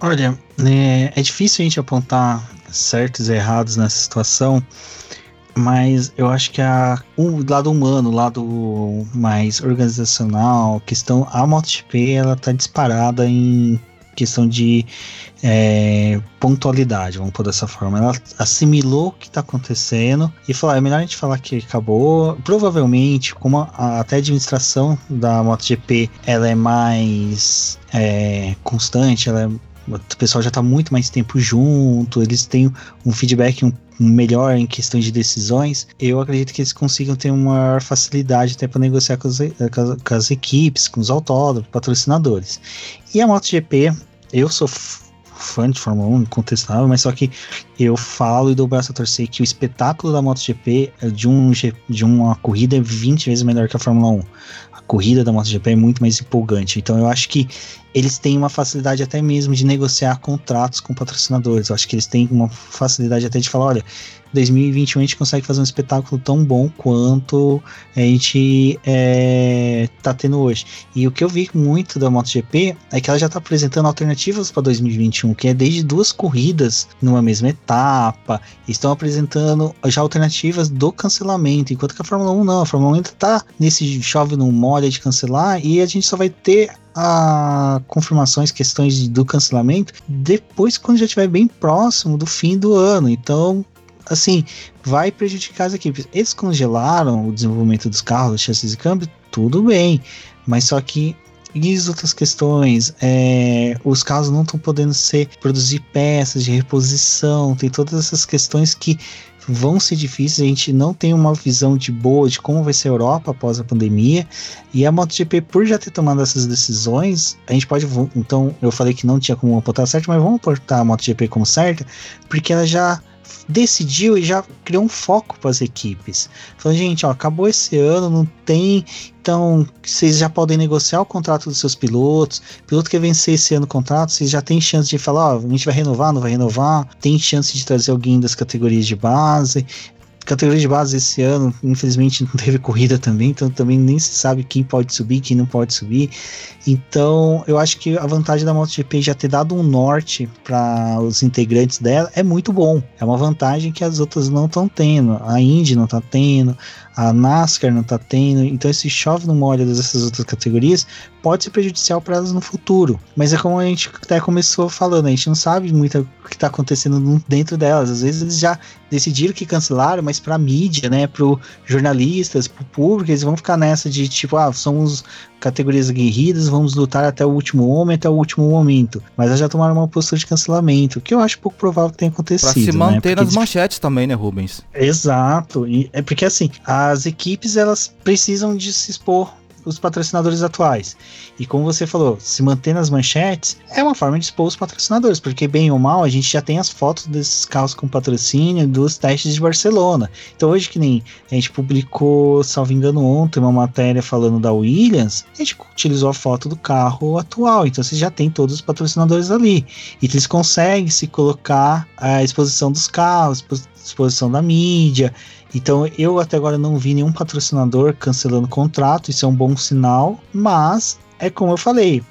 Olha, é, é difícil a gente apontar certos e errados nessa situação, mas eu acho que a, o lado humano, o lado mais organizacional, questão a MotoGP ela tá disparada em questão de é, pontualidade, vamos pôr dessa forma. Ela assimilou o que está acontecendo e falou: ah, é melhor a gente falar que acabou. Provavelmente, como a, até a administração da MotoGP ela é mais é, constante, ela é o pessoal já está muito mais tempo junto, eles têm um feedback um, melhor em questão de decisões. Eu acredito que eles consigam ter uma maior facilidade até para negociar com as, com, as, equipes, com os autódromos, patrocinadores. E a MotoGP, eu sou fã de Fórmula 1, incontestável, mas só que eu falo e dou o braço a torcer que o espetáculo da MotoGP de, um, de uma corrida é 20 vezes melhor que a Fórmula 1 corrida da MotoGP é muito mais empolgante. Então eu acho que eles têm uma facilidade até mesmo de negociar contratos com patrocinadores. Eu acho que eles têm uma facilidade até de falar, olha, 2021 a gente consegue fazer um espetáculo tão bom quanto a gente é, tá tendo hoje. E o que eu vi muito da MotoGP é que ela já tá apresentando alternativas para 2021, que é desde duas corridas numa mesma etapa, estão apresentando já alternativas do cancelamento, enquanto que a Fórmula 1 não, a Fórmula 1 ainda tá nesse chove no molha de cancelar e a gente só vai ter a confirmações, questões do cancelamento depois quando já estiver bem próximo do fim do ano. Então, assim, vai prejudicar as equipes. Eles congelaram o desenvolvimento dos carros, chassis e câmbio, tudo bem, mas só que e as outras questões, é, os carros não estão podendo ser produzir peças de reposição, tem todas essas questões que vão ser difíceis, a gente não tem uma visão de boa de como vai ser a Europa após a pandemia, e a MotoGP, por já ter tomado essas decisões, a gente pode, então, eu falei que não tinha como apontar certo, mas vamos apontar a MotoGP como certa, porque ela já decidiu e já criou um foco para as equipes. Falando, gente, ó, acabou esse ano, não tem. Então, vocês já podem negociar o contrato dos seus pilotos. Piloto quer vencer esse ano o contrato, vocês já tem chance de falar, ó, a gente vai renovar, não vai renovar. Tem chance de trazer alguém das categorias de base categoria de base esse ano, infelizmente não teve corrida também, então também nem se sabe quem pode subir, quem não pode subir. Então, eu acho que a vantagem da MotoGP já ter dado um norte para os integrantes dela é muito bom. É uma vantagem que as outras não estão tendo. A Indy não está tendo, a NASCAR não está tendo. Então, esse chove no molho dessas outras categorias pode ser prejudicial para elas no futuro. Mas é como a gente até começou falando, a gente não sabe muito o que está acontecendo dentro delas. Às vezes eles já decidiram que cancelaram, mas para mídia, né, para jornalistas, para o público, eles vão ficar nessa de tipo, ah, somos categorias aguerridas, vamos lutar até o último homem, até o último momento. Mas elas já tomaram uma postura de cancelamento, que eu acho pouco provável que tenha acontecido.
Se né? manter né? nas manchetes também, né, Rubens?
Exato. E é porque assim, as equipes elas precisam de se expor os patrocinadores atuais. E como você falou, se manter nas manchetes é uma forma de expor os patrocinadores, porque bem ou mal a gente já tem as fotos desses carros com patrocínio dos testes de Barcelona. Então hoje que nem a gente publicou, salvo engano ontem, uma matéria falando da Williams, a gente utilizou a foto do carro atual, então você já tem todos os patrocinadores ali. E eles conseguem se colocar a exposição dos carros, exposição da mídia, então eu até agora não vi nenhum patrocinador cancelando contrato, isso é um bom sinal, mas é como eu falei,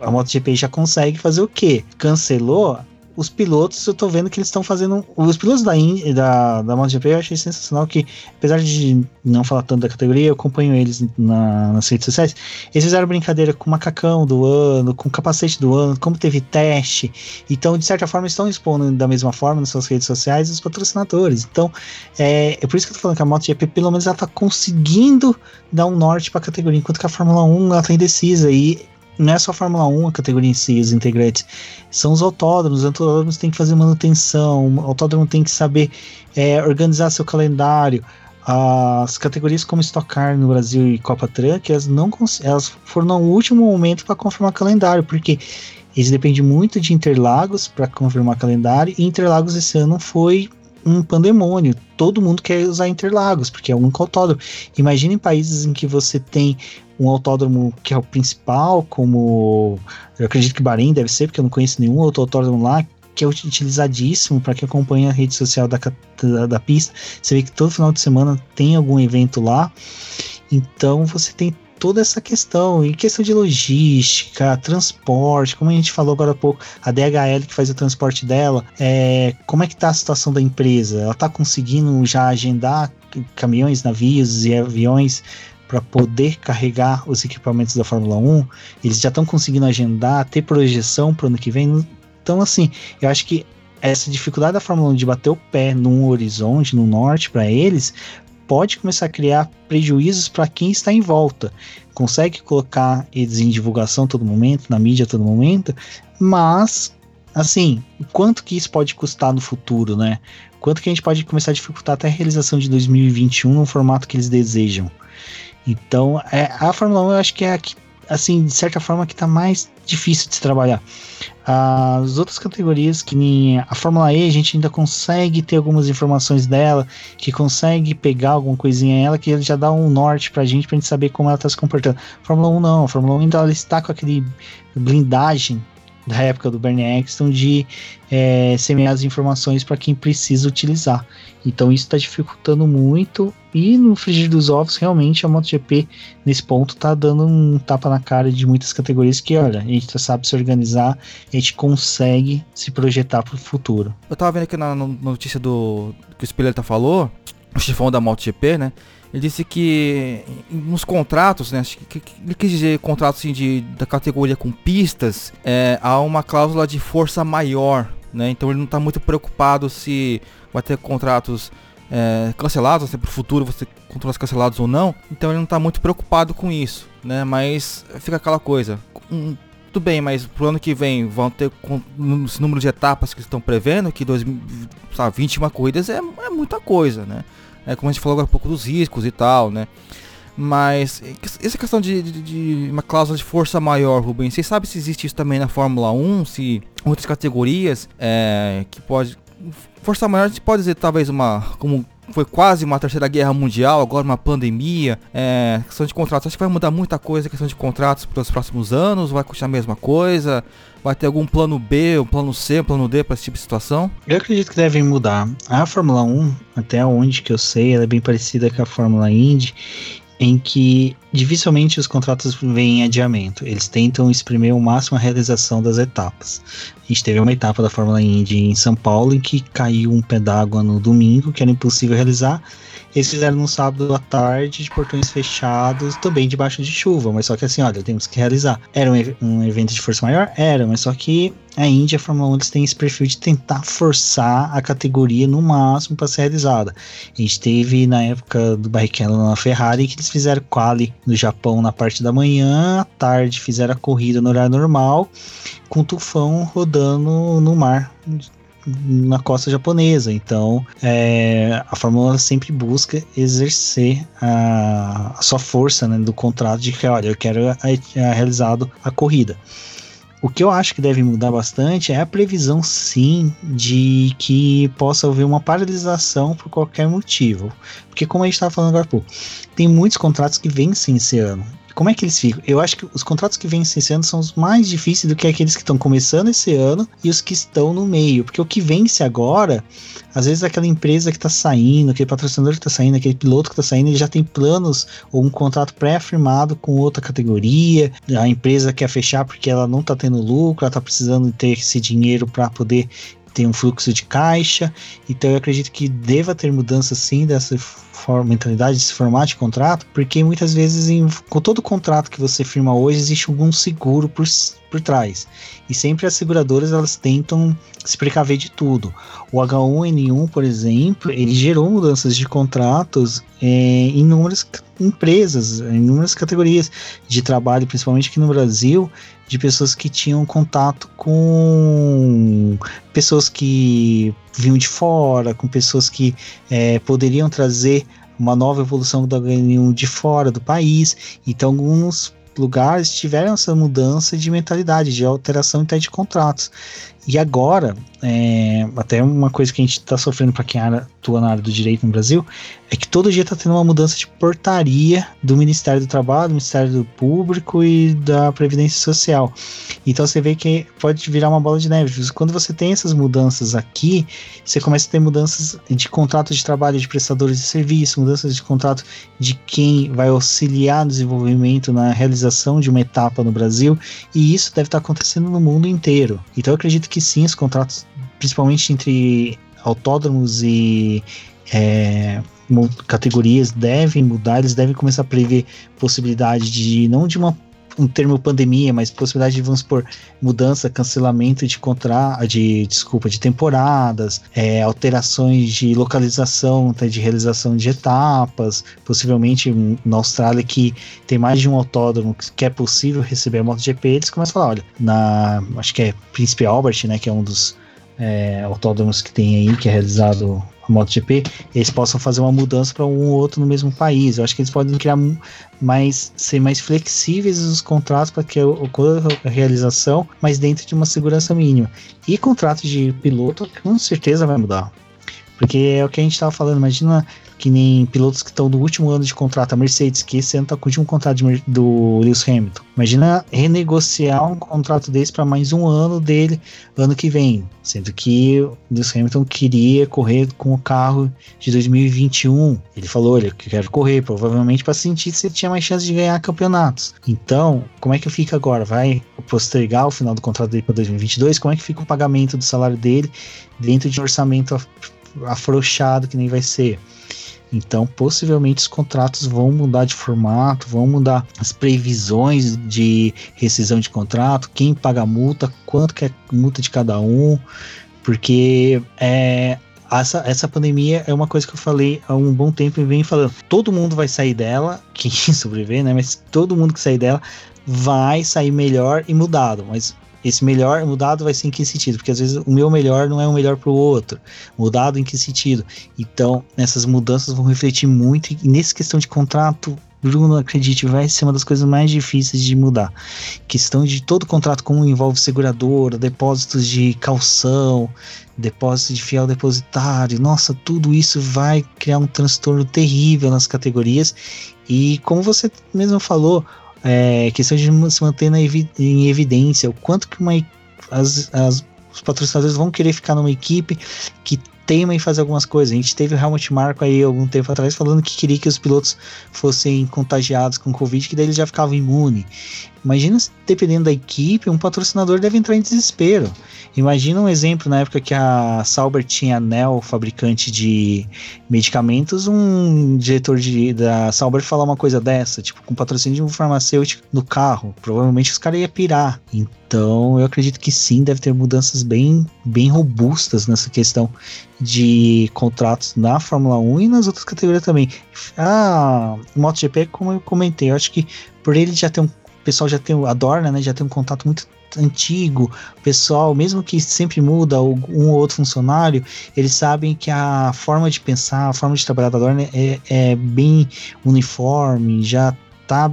a, MotoGP já consegue fazer o quê? Cancelou, os pilotos, eu tô vendo que eles estão fazendo. Os pilotos da, da, da MotoGP eu achei sensacional que, apesar de não falar tanto da categoria, eu acompanho eles na, nas redes sociais. Eles fizeram brincadeira com o macacão do ano, com o capacete do ano, como teve teste. Então, de certa forma, estão expondo da mesma forma nas suas redes sociais os patrocinadores. Então, é, é por isso que eu tô falando que a MotoGP, pelo menos, ela tá conseguindo dar um norte pra categoria, enquanto que a Fórmula 1 ela tá indecisa. E não é só a Fórmula 1 a categoria em si, os integrantes, são os autódromos. Os autódromos têm que fazer manutenção, o autódromo tem que saber é, organizar seu calendário. As categorias como Stock Car no Brasil e Copa Truck, elas, não elas foram no último momento para confirmar calendário, porque eles dependem muito de Interlagos para confirmar calendário, e Interlagos esse ano foi um pandemônio. Todo mundo quer usar Interlagos, porque é um autódromo. Imagina em países em que você tem um autódromo que é o principal, como eu acredito que Bahrein deve ser, porque eu não conheço nenhum outro autódromo lá, que é utilizadíssimo para quem acompanha a rede social da, da, da, pista. Você vê que todo final de semana tem algum evento lá. Então você tem toda essa questão, e questão de logística, transporte, como a gente falou agora há pouco, a DHL que faz o transporte dela, é, como é que tá a situação da empresa? Ela está conseguindo já agendar caminhões, navios e aviões para poder carregar os equipamentos da Fórmula 1? Eles já estão conseguindo agendar, ter projeção para o ano que vem? Então, assim, eu acho que essa dificuldade da Fórmula 1 de bater o pé num horizonte, no norte, para eles, pode começar a criar prejuízos para quem está em volta. Consegue colocar eles em divulgação a todo momento, na mídia a todo momento, mas assim, quanto que isso pode custar no futuro, né? Quanto que a gente pode começar a dificultar até a realização de 2021 no formato que eles desejam. Então, é, a Fórmula 1 eu acho que é a que, assim, de certa forma, que está mais difícil de se trabalhar. As outras categorias, que nem a Fórmula E, a gente ainda consegue ter algumas informações dela, que consegue pegar alguma coisinha ela, que já dá um norte pra gente, pra gente saber como ela tá se comportando. Fórmula 1 não, a Fórmula 1 ainda ela está com aquele blindagem da época do Bernie Eccleston de é, semear as informações para quem precisa utilizar. Então isso está dificultando muito e no frigir dos ovos realmente a MotoGP nesse ponto está dando um tapa na cara de muitas categorias que olha a gente sabe se organizar, a gente consegue se projetar para o futuro.
Eu estava vendo aqui na, notícia do que o Spiller falou, o chefão da MotoGP, né? Ele disse que nos contratos, né, que, que ele quis dizer contratos assim, de, da categoria com pistas, é, há uma cláusula de força maior, né? Então ele não está muito preocupado se vai ter contratos é, cancelados, se para o futuro você contratos cancelados ou não. Então ele não está muito preocupado com isso, né? Mas fica aquela coisa. Um, tudo bem, mas pro ano que vem vão ter esse número de etapas que estão prevendo, que 2021 corridas é, é muita coisa, né? É, como a gente falou agora um pouco dos riscos e tal, né? Mas essa questão de, de, de, uma cláusula de força maior, Rubens, você sabe se existe isso também na Fórmula 1, se outras categorias é, que pode. Força maior a gente pode dizer talvez uma. como foi quase uma terceira guerra mundial, agora uma pandemia, é, questão de contratos. Acho que vai mudar muita coisa questão de contratos para os próximos anos, vai continuar a mesma coisa, vai ter algum plano B, um plano C, um plano D para esse tipo de situação?
Eu acredito que devem mudar. A Fórmula 1, até onde que eu sei, ela é bem parecida com a Fórmula Indy em que dificilmente os contratos vêm em adiamento. Eles tentam exprimir o máximo a realização das etapas. A gente teve uma etapa da Fórmula Indy em São Paulo em que caiu um pé d'água no domingo, que era impossível realizar. Eles fizeram no sábado à tarde, de portões fechados, também debaixo de chuva, mas só que assim, olha, temos que realizar. Era um, um evento de força maior? Era, mas só que a Índia, a Fórmula 1, eles têm esse perfil de tentar forçar a categoria no máximo para ser realizada. A gente teve na época do Barrichello na Ferrari que eles fizeram quali no Japão na parte da manhã, à tarde fizeram a corrida no horário normal, com tufão rodando no mar na costa japonesa. Então, é, a Fórmula 1 sempre busca exercer a, a sua força né, do contrato de que, olha, eu quero a, a realizado a corrida. O que eu acho que deve mudar bastante é a previsão, sim, de que possa haver uma paralisação por qualquer motivo. Porque, como a gente estava falando agora há pouco, tem muitos contratos que vencem esse ano. Como é que eles ficam? Eu acho que os contratos que vencem esse ano são os mais difíceis do que aqueles que estão começando esse ano e os que estão no meio. Porque o que vence agora, às vezes aquela empresa que está saindo, aquele patrocinador que está saindo, aquele piloto que está saindo, ele já tem planos ou um contrato pré-afirmado com outra categoria. A empresa quer fechar porque ela não está tendo lucro, ela está precisando ter esse dinheiro para poder ter um fluxo de caixa. Então eu acredito que deva ter mudança sim dessa forma, mentalidade, desse formato de contrato, porque muitas vezes em, com todo contrato que você firma hoje existe algum seguro por, por trás. E sempre as seguradoras elas tentam se precaver de tudo. O H1N1, por exemplo, ele gerou mudanças de contratos é, em inúmeras empresas, em inúmeras categorias de trabalho, principalmente aqui no Brasil, de pessoas que tinham contato com pessoas que vinham de fora, com pessoas que é, poderiam trazer uma nova evolução do HN1 de fora do país. Então, alguns lugares tiveram essa mudança de mentalidade, de alteração até de contratos. E agora, é, até uma coisa que a gente está sofrendo para quem atua na área do direito no Brasil, é que todo dia está tendo uma mudança de portaria do Ministério do Trabalho, do Ministério do Público e da Previdência Social. Então você vê que pode virar uma bola de neve. Quando você tem essas mudanças aqui, você começa a ter mudanças de contrato de trabalho de prestadores de serviço, mudanças de contrato de quem vai auxiliar no desenvolvimento, na realização de uma etapa no Brasil, e isso deve estar acontecendo no mundo inteiro. Então eu acredito que sim, os contratos, principalmente entre autódromos e é, categorias devem mudar, eles devem começar a prever possibilidade de não de uma um termo pandemia, mas possibilidade de, vamos supor, mudança, cancelamento de contrato, de, desculpa, de temporadas, é, alterações de localização, de realização de etapas, possivelmente na Austrália que tem mais de um autódromo que é possível receber a MotoGP, eles começam a falar, olha, na, acho que é Príncipe Albert, né, que é um dos é, autódromos que tem aí, que é realizado MotoGP, eles possam fazer uma mudança para um ou outro no mesmo país. Eu acho que eles podem criar mais, ser mais flexíveis os contratos para que ocorra a realização, mas dentro de uma segurança mínima. E contrato de piloto, com certeza vai mudar. Porque é o que a gente estava falando, imagina que nem pilotos que estão no último ano de contrato, a Mercedes, que esse ano está com o último contrato de, do Lewis Hamilton. Imagina renegociar um contrato desse para mais um ano dele ano que vem, sendo que o Lewis Hamilton queria correr com o carro de 2021. Ele falou: Olha, eu quero correr, provavelmente para sentir se ele tinha mais chance de ganhar campeonatos. Então, como é que fica agora? Vai postergar o final do contrato dele para 2022? Como é que fica o pagamento do salário dele dentro de um orçamento afrouxado que nem vai ser? Então, possivelmente os contratos vão mudar de formato, vão mudar as previsões de rescisão de contrato, quem paga a multa, quanto que é a multa de cada um, porque é, essa, essa pandemia é uma coisa que eu falei há um bom tempo e venho falando. Todo mundo vai sair dela, quem (laughs) sobreviver, né? Mas todo mundo que sair dela vai sair melhor e mudado. Mas esse melhor mudado vai ser em que sentido? Porque às vezes o meu melhor não é o melhor para o outro. Mudado em que sentido? Então, essas mudanças vão refletir muito. E nessa questão de contrato, Bruno, acredite, vai ser uma das coisas mais difíceis de mudar. Questão de todo contrato, como envolve seguradora, depósitos de calção, depósito de fiel depositário, nossa, tudo isso vai criar um transtorno terrível nas categorias. E como você mesmo falou, é, questão de se manter na em evidência, o quanto que uma, as, as, os patrocinadores vão querer ficar numa equipe que teima em fazer algumas coisas. A gente teve o Helmut Marko aí algum tempo atrás falando que queria que os pilotos fossem contagiados com Covid, que daí eles já ficavam imunes. Imagina, dependendo da equipe, um patrocinador deve entrar em desespero. Imagina um exemplo na época que a Sauber tinha Nel, fabricante de medicamentos, um diretor de, da Sauber falar uma coisa dessa, tipo, com patrocínio de um farmacêutico no carro. Provavelmente os caras iam pirar. Então, eu acredito que sim, deve ter mudanças bem, bem robustas nessa questão de contratos na Fórmula 1 e nas outras categorias também. Ah, MotoGP, como eu comentei, eu acho que por ele já ter um pessoal já tem, adora, né? Já tem um contato muito antigo, pessoal, mesmo que sempre muda um ou outro funcionário, eles sabem que a forma de pensar, a forma de trabalhar da Dorna é, é bem uniforme, já tá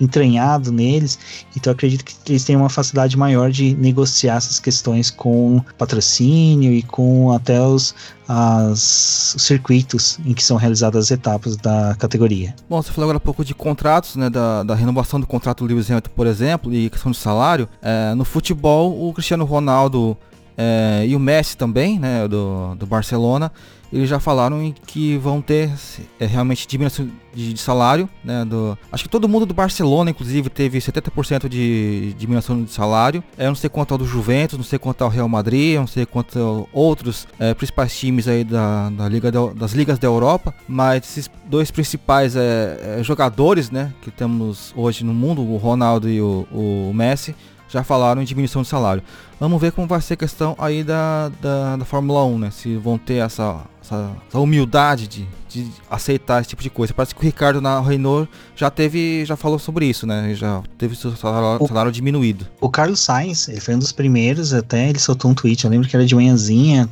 entranhado neles, então acredito que eles têm uma facilidade maior de negociar essas questões com patrocínio e com até os, as, os circuitos em que são realizadas as etapas da categoria.
Bom, você falou agora um pouco de contratos, né, da, da renovação do contrato do Lewis Hamilton, por exemplo, e questão de salário. É, no futebol, o Cristiano Ronaldo é, e o Messi também, né, do, do Barcelona, eles já falaram que vão ter é, realmente diminuição de, de, salário, né, do, acho que todo mundo do Barcelona, inclusive, teve 70% de diminuição de salário, é, eu não sei quanto ao do Juventus, não sei quanto ao Real Madrid, eu não sei quanto outros é, principais times aí da, da Liga das ligas da Europa, mas esses dois principais é, é, jogadores, né, que temos hoje no mundo, o Ronaldo e o, o Messi, já falaram em diminuição de salário. Vamos ver como vai ser a questão aí da, da, da Fórmula 1, né? Se vão ter essa, essa, essa humildade de, de, aceitar esse tipo de coisa. Parece que o Ricardo na Renault já teve, já falou sobre isso, né? Já teve seu salário, o, salário diminuído.
O Carlos Sainz, ele foi um dos primeiros, até ele soltou um tweet, eu lembro que era de manhãzinha,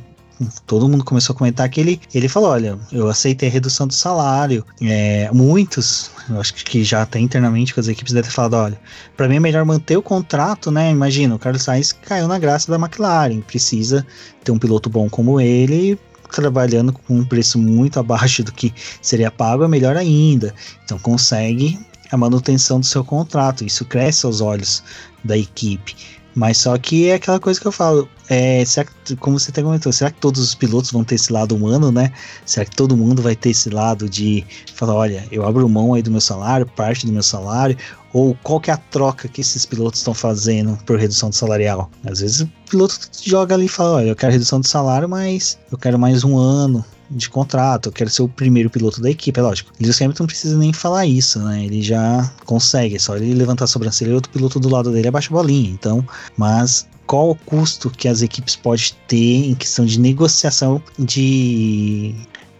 todo mundo começou a comentar que ele, ele falou: olha, eu aceitei a redução do salário. É, muitos, eu acho que já até internamente com as equipes devem ter falado: olha, para mim é melhor manter o contrato, né? Imagina, o Carlos Sainz caiu na graça da McLaren, precisa ter um piloto bom como ele trabalhando com um preço muito abaixo do que seria pago, é melhor ainda. Então consegue a manutenção do seu contrato. Isso cresce aos olhos da equipe. Mas só que é aquela coisa que eu falo. É, será que, como você até comentou, será que todos os pilotos vão ter esse lado humano, né? Será que todo mundo vai ter esse lado de falar, olha, eu abro mão aí do meu salário, parte do meu salário, ou qual que é a troca que esses pilotos estão fazendo por redução de salarial? Às vezes o piloto joga ali e fala, olha, eu quero redução de salário, mas eu quero mais um ano, de contrato, eu quero ser o primeiro piloto da equipe, é lógico. Lewis Hamilton não precisa nem falar isso, né? Ele já consegue, é só ele levantar a sobrancelha e outro piloto do lado dele abaixa a bolinha. Então, mas qual o custo que as equipes podem ter em questão de negociação de,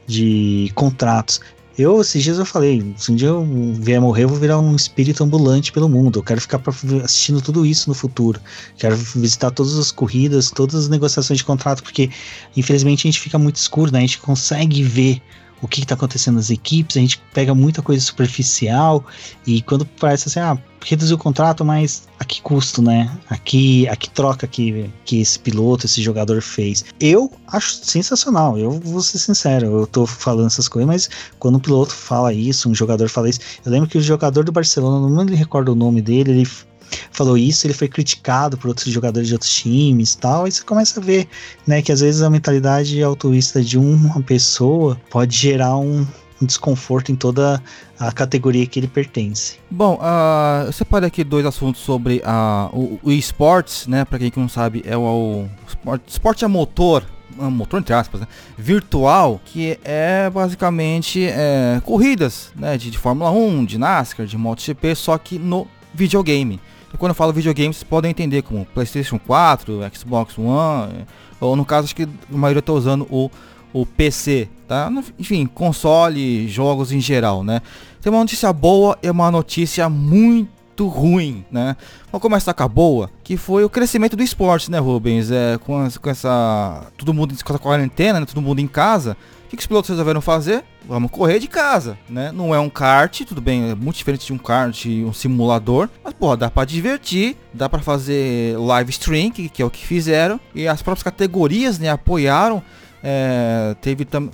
de contratos? Eu, esses dias eu falei, se um dia eu vier morrer, eu vou virar um espírito ambulante pelo mundo. Eu quero ficar assistindo tudo isso no futuro. Quero visitar todas as corridas, todas as negociações de contrato, porque infelizmente a gente fica muito escuro, né? A gente consegue ver o que está acontecendo nas equipes, a gente pega muita coisa superficial e quando parece assim, ah, reduziu o contrato, mas a que custo, né? Aqui, a que troca que, que esse piloto, esse jogador fez. Eu acho sensacional, eu vou ser sincero, eu tô falando essas coisas, mas quando um piloto fala isso, um jogador fala isso, eu lembro que o jogador do Barcelona, não me recordo o nome dele, ele falou isso, ele foi criticado por outros jogadores de outros times e tal, e você começa a ver, né, que às vezes a mentalidade altruísta de uma pessoa pode gerar um, um desconforto em toda a categoria que ele pertence.
Bom, uh, eu separei aqui dois assuntos sobre uh, o, o esportes, né? Para quem não sabe, é o, o esporte, esporte a motor, motor entre aspas, né? virtual, que é basicamente é, corridas, né? De, de Fórmula 1, de NASCAR, de MotoGP, só que no videogame. E quando eu falo videogame, vocês podem entender como PlayStation 4, Xbox One, ou no caso, acho que a maioria está usando o, o PC, tá? Enfim, console, jogos em geral, né? Tem uma notícia boa e uma notícia muito ruim, né? Vamos começar com a boa, que foi o crescimento do esporte, né, Rubens? É, com, com essa. Todo mundo com essa quarentena, né? Todo mundo em casa. O que, que os pilotos resolveram fazer? Vamos correr de casa, né? Não é um kart, tudo bem, é muito diferente de um kart, um simulador, mas pô, dá para divertir, dá para fazer live stream, que, que, é o que fizeram, e as próprias categorias, né, apoiaram. É, teve também,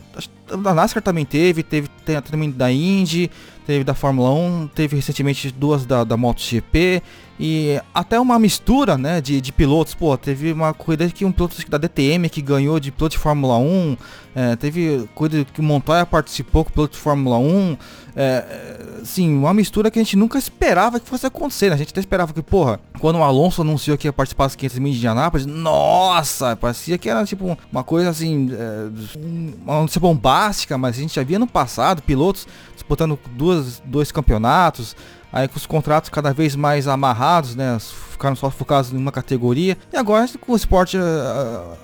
da NASCAR também teve, teve também da Indy, teve da Fórmula 1, teve recentemente duas da, da MotoGP e até uma mistura, né, de, de pilotos. Pô, teve uma corrida que um piloto da DTM que ganhou de piloto de Fórmula 1, é, teve corrida que o Montoya participou com piloto de Fórmula 1. É, sim, uma mistura que a gente nunca esperava que fosse acontecer. Né? A gente até esperava que, porra, quando o Alonso anunciou que ia participar das 500 mil de Indianápolis, nossa, parecia que era tipo uma coisa assim, é, uma notícia bombástica, mas a gente já via no passado pilotos disputando duas, dois campeonatos, aí com os contratos cada vez mais amarrados, né? Ficaram só focados em uma categoria. E agora com o esporte uh,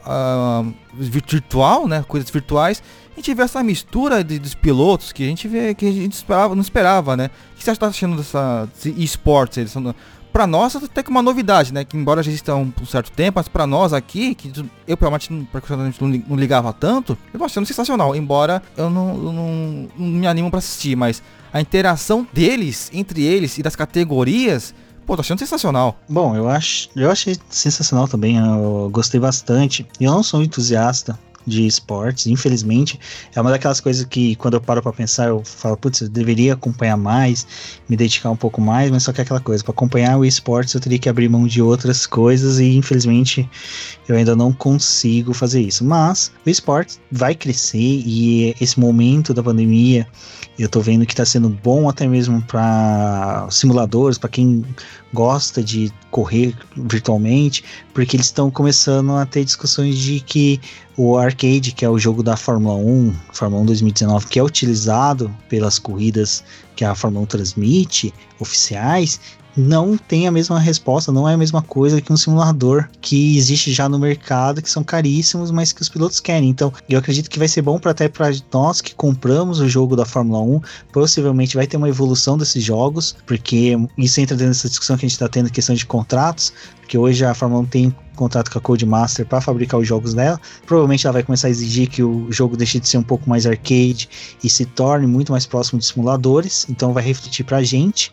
uh, virtual, né? Coisas virtuais, a gente vê essa mistura de, dos pilotos que a gente vê que a gente esperava, não esperava, né? O que você está achando dessa esportes? Para nós até que uma novidade, né? Que embora já exista um, um certo tempo, mas para nós aqui, que eu provavelmente não, não ligava tanto, eu tô achando sensacional. Embora eu não, eu não, não me animo para assistir, mas a interação deles, entre eles e das categorias, Pô, tô achando sensacional.
Bom, eu acho, eu achei sensacional também. Eu gostei bastante. Eu não sou entusiasta de esportes, infelizmente. É uma daquelas coisas que, quando eu paro para pensar, eu falo, putz, eu deveria acompanhar mais, me dedicar um pouco mais, mas só que é aquela coisa, para acompanhar o esportes eu teria que abrir mão de outras coisas e, infelizmente, eu ainda não consigo fazer isso. Mas o esporte vai crescer e esse momento da pandemia, eu tô vendo que tá sendo bom até mesmo para simuladores, para quem gosta de correr virtualmente, porque eles estão começando a ter discussões de que o arcade, que é o jogo da Fórmula 1, Fórmula 1 2019, que é utilizado pelas corridas que a Fórmula 1 transmite, oficiais, não tem a mesma resposta, não é a mesma coisa que um simulador que existe já no mercado, que são caríssimos, mas que os pilotos querem. Então, eu acredito que vai ser bom para até para nós que compramos o jogo da Fórmula 1, possivelmente vai ter uma evolução desses jogos, porque isso entra dentro dessa discussão que a gente está tendo, questão de contratos, porque hoje a Fórmula 1 tem contrato com a Codemaster para fabricar os jogos dela. Provavelmente ela vai começar a exigir que o jogo deixe de ser um pouco mais arcade e se torne muito mais próximo de simuladores. Então vai refletir pra gente.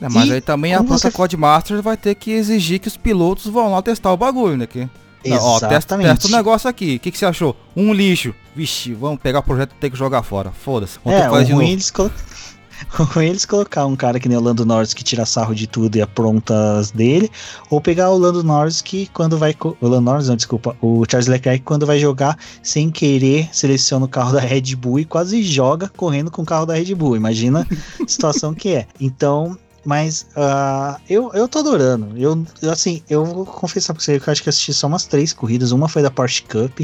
É, mas
E
aí também a própria
você-
Codemaster vai ter que exigir que os pilotos vão lá testar o bagulho, né? Que, Não, ó, testa, o negócio aqui. O que, que você achou? Um lixo. Vixe, vamos pegar o projeto e ter que jogar fora. Foda-se.
É, o ruim,
novo.
eles colo... o ruim é eles colocar um cara que nem o Lando Norris que tira sarro de tudo e apronta as dele, ou pegar o Lando Norris que quando vai. O Lando Norris, não, desculpa, o Charles Leclerc quando vai jogar sem querer, seleciona o carro da Red Bull e quase joga correndo com o carro da Red Bull. Imagina a situação que é. Então. Mas ah, eu, eu tô adorando. Eu, assim, eu vou confessar pra você que eu acho que assisti só umas três corridas. Uma foi da Porsche Cup,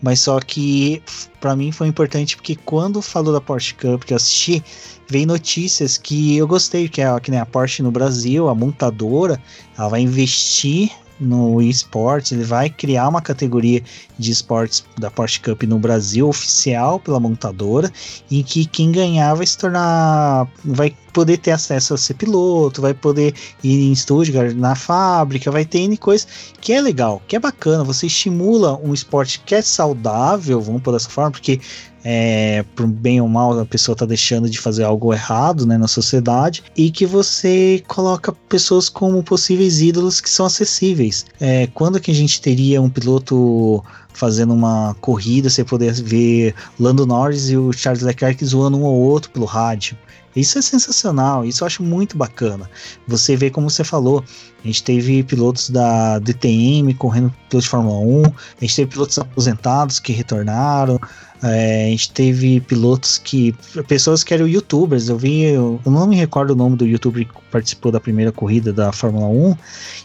mas só que pra mim foi importante porque quando falou da Porsche Cup que eu assisti, veio notícias que eu gostei, que é que nem a Porsche no Brasil, a montadora, ela vai investir no esportes, ele vai criar uma categoria de esportes da Porsche Cup no Brasil oficial pela montadora, em que quem ganhar vai se tornar, vai poder ter acesso a ser piloto, vai poder ir em Stuttgart na fábrica, vai ter N coisa que é legal, que é bacana, você estimula um esporte que é saudável, vamos por dessa forma, porque é, por bem ou mal a pessoa tá deixando de fazer algo errado né, na sociedade e que você coloca pessoas como possíveis ídolos que são acessíveis. É, quando que a gente teria um piloto fazendo uma corrida, você poder ver Lando Norris e o Charles Leclerc zoando um ao outro pelo rádio. Isso é sensacional, isso eu acho muito bacana. Você vê como você falou, a gente teve pilotos da DTM correndo pilotos de Fórmula 1, a gente teve pilotos aposentados que retornaram, é, a gente teve pilotos que. pessoas que eram youtubers. Eu vi, eu não me recordo o nome do youtuber que participou da primeira corrida da Fórmula 1,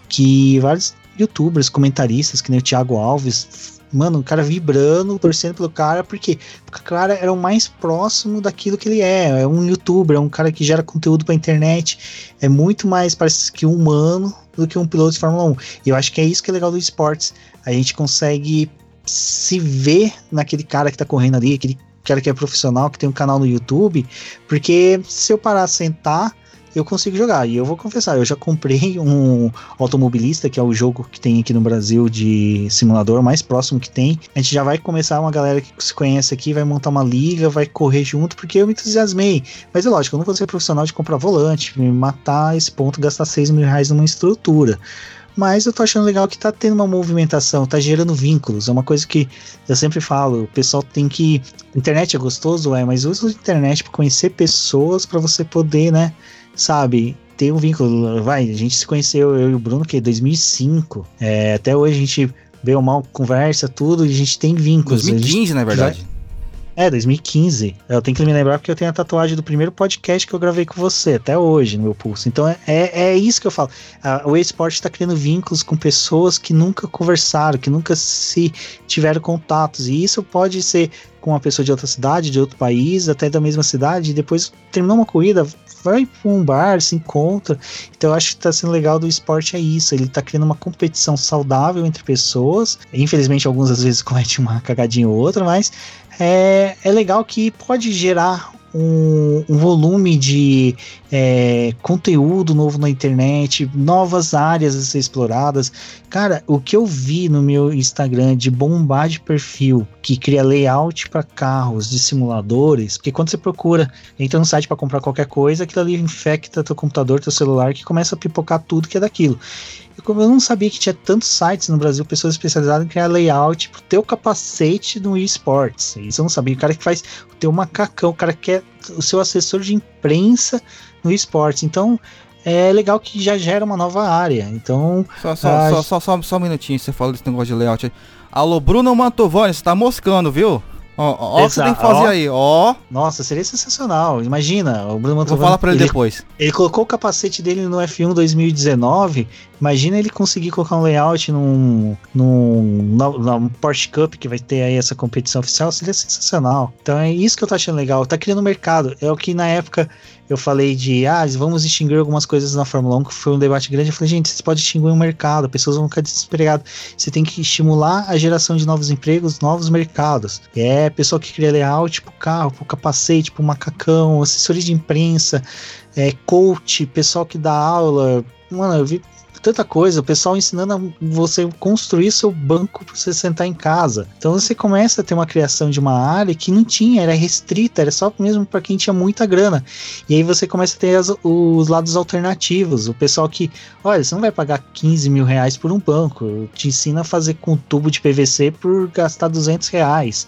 que vários youtubers, comentaristas, que nem o Thiago Alves, mano, o cara vibrando, torcendo pelo cara, porque, porque o cara era o mais próximo daquilo que ele é. É um youtuber, é um cara que gera conteúdo pra internet, é muito mais parece que um humano do que um piloto de Fórmula 1. E eu acho que é isso que é legal do esportes. A gente consegue se ver naquele cara que tá correndo ali, aquele cara que é profissional, que tem um canal no YouTube, porque se eu parar sentar, eu consigo jogar. E eu vou confessar, eu já comprei (laughs) um automobilista, que é o jogo que tem aqui no Brasil de simulador mais próximo que tem. A gente já vai começar uma galera que se conhece aqui, vai montar uma liga, vai correr junto, porque eu me entusiasmei. Mas é lógico, eu não vou ser profissional de comprar volante, me matar esse ponto, gastar 6 mil reais numa estrutura. Mas eu tô achando legal que tá tendo uma movimentação, tá gerando vínculos. É uma coisa que eu sempre falo, o pessoal tem que. Internet é gostoso, é, mas usa a internet para conhecer pessoas para você poder, né? Sabe, ter um vínculo. Vai, a gente se conheceu, eu e o Bruno, que é 2005. É, até hoje a gente ou mal, conversa, tudo, e a gente tem vínculos. A gente
2015, na verdade.
É, 2015. Eu tenho que me lembrar porque eu tenho a tatuagem do primeiro podcast que eu gravei com você, até hoje, no meu pulso. Então é, é, é isso que eu falo. O esporte está criando vínculos com pessoas que nunca conversaram, que nunca se tiveram contatos. E isso pode ser com uma pessoa de outra cidade, de outro país, até da mesma cidade, e depois terminou uma corrida, vai para um bar, se encontra. Então eu acho que está sendo legal do esporte é isso. Ele está criando uma competição saudável entre pessoas. Infelizmente, alguns às vezes cometem uma cagadinha ou outra, mas é, é legal que pode gerar um, um volume de é, conteúdo novo na internet, novas áreas a ser exploradas. Cara, o que eu vi no meu Instagram de bombar de perfil que cria layout para carros de simuladores, porque quando você procura, entra no site para comprar qualquer coisa, aquilo ali infecta teu computador, teu celular, que começa a pipocar tudo que é daquilo. Eu, como eu não sabia que tinha tantos sites no Brasil, pessoas especializadas em criar layout pro teu capacete no eSports. Isso eu não sabia. O cara que faz o teu macacão, o cara que é o seu assessor de imprensa no esportes. Então, é legal que já gera uma nova área. Então,
Só, só, só, só, só, só um minutinho, você falou desse negócio de layout aí. Alô, Bruno Mantovani, você tá moscando, viu? Ó, ó, ó o que você tem que fazer
ó.
aí, ó.
nossa, seria sensacional. Imagina, o Bruno
Vou
Mantovani,
falar pra ele,
ele,
depois.
ele colocou o capacete dele no F1 2019. Imagina ele conseguir colocar um layout num, num, na Porsche Cup que vai ter aí essa competição oficial, seria sensacional. Então é isso que eu tô achando legal. Tá criando mercado. É o que na época eu falei de, ah, vamos extinguir algumas coisas na Fórmula 1, que foi um debate grande. Eu falei, gente, vocês podem extinguir um mercado, pessoas vão ficar desempregadas. Você tem que estimular a geração de novos empregos, novos mercados. É pessoa que cria layout pro carro, pro capacete, pro macacão, assessoria de imprensa. é, coach, pessoal que dá aula. Mano, eu vi tanta coisa, o pessoal ensinando a você construir seu banco para você sentar em casa. Então você começa a ter uma criação de uma área que não tinha, era restrita, era só mesmo para quem tinha muita grana. E aí você começa a ter as, os lados alternativos, o pessoal que, olha, você não vai pagar 15 mil reais por um banco, te ensina a fazer com tubo de PVC por gastar 200 reais.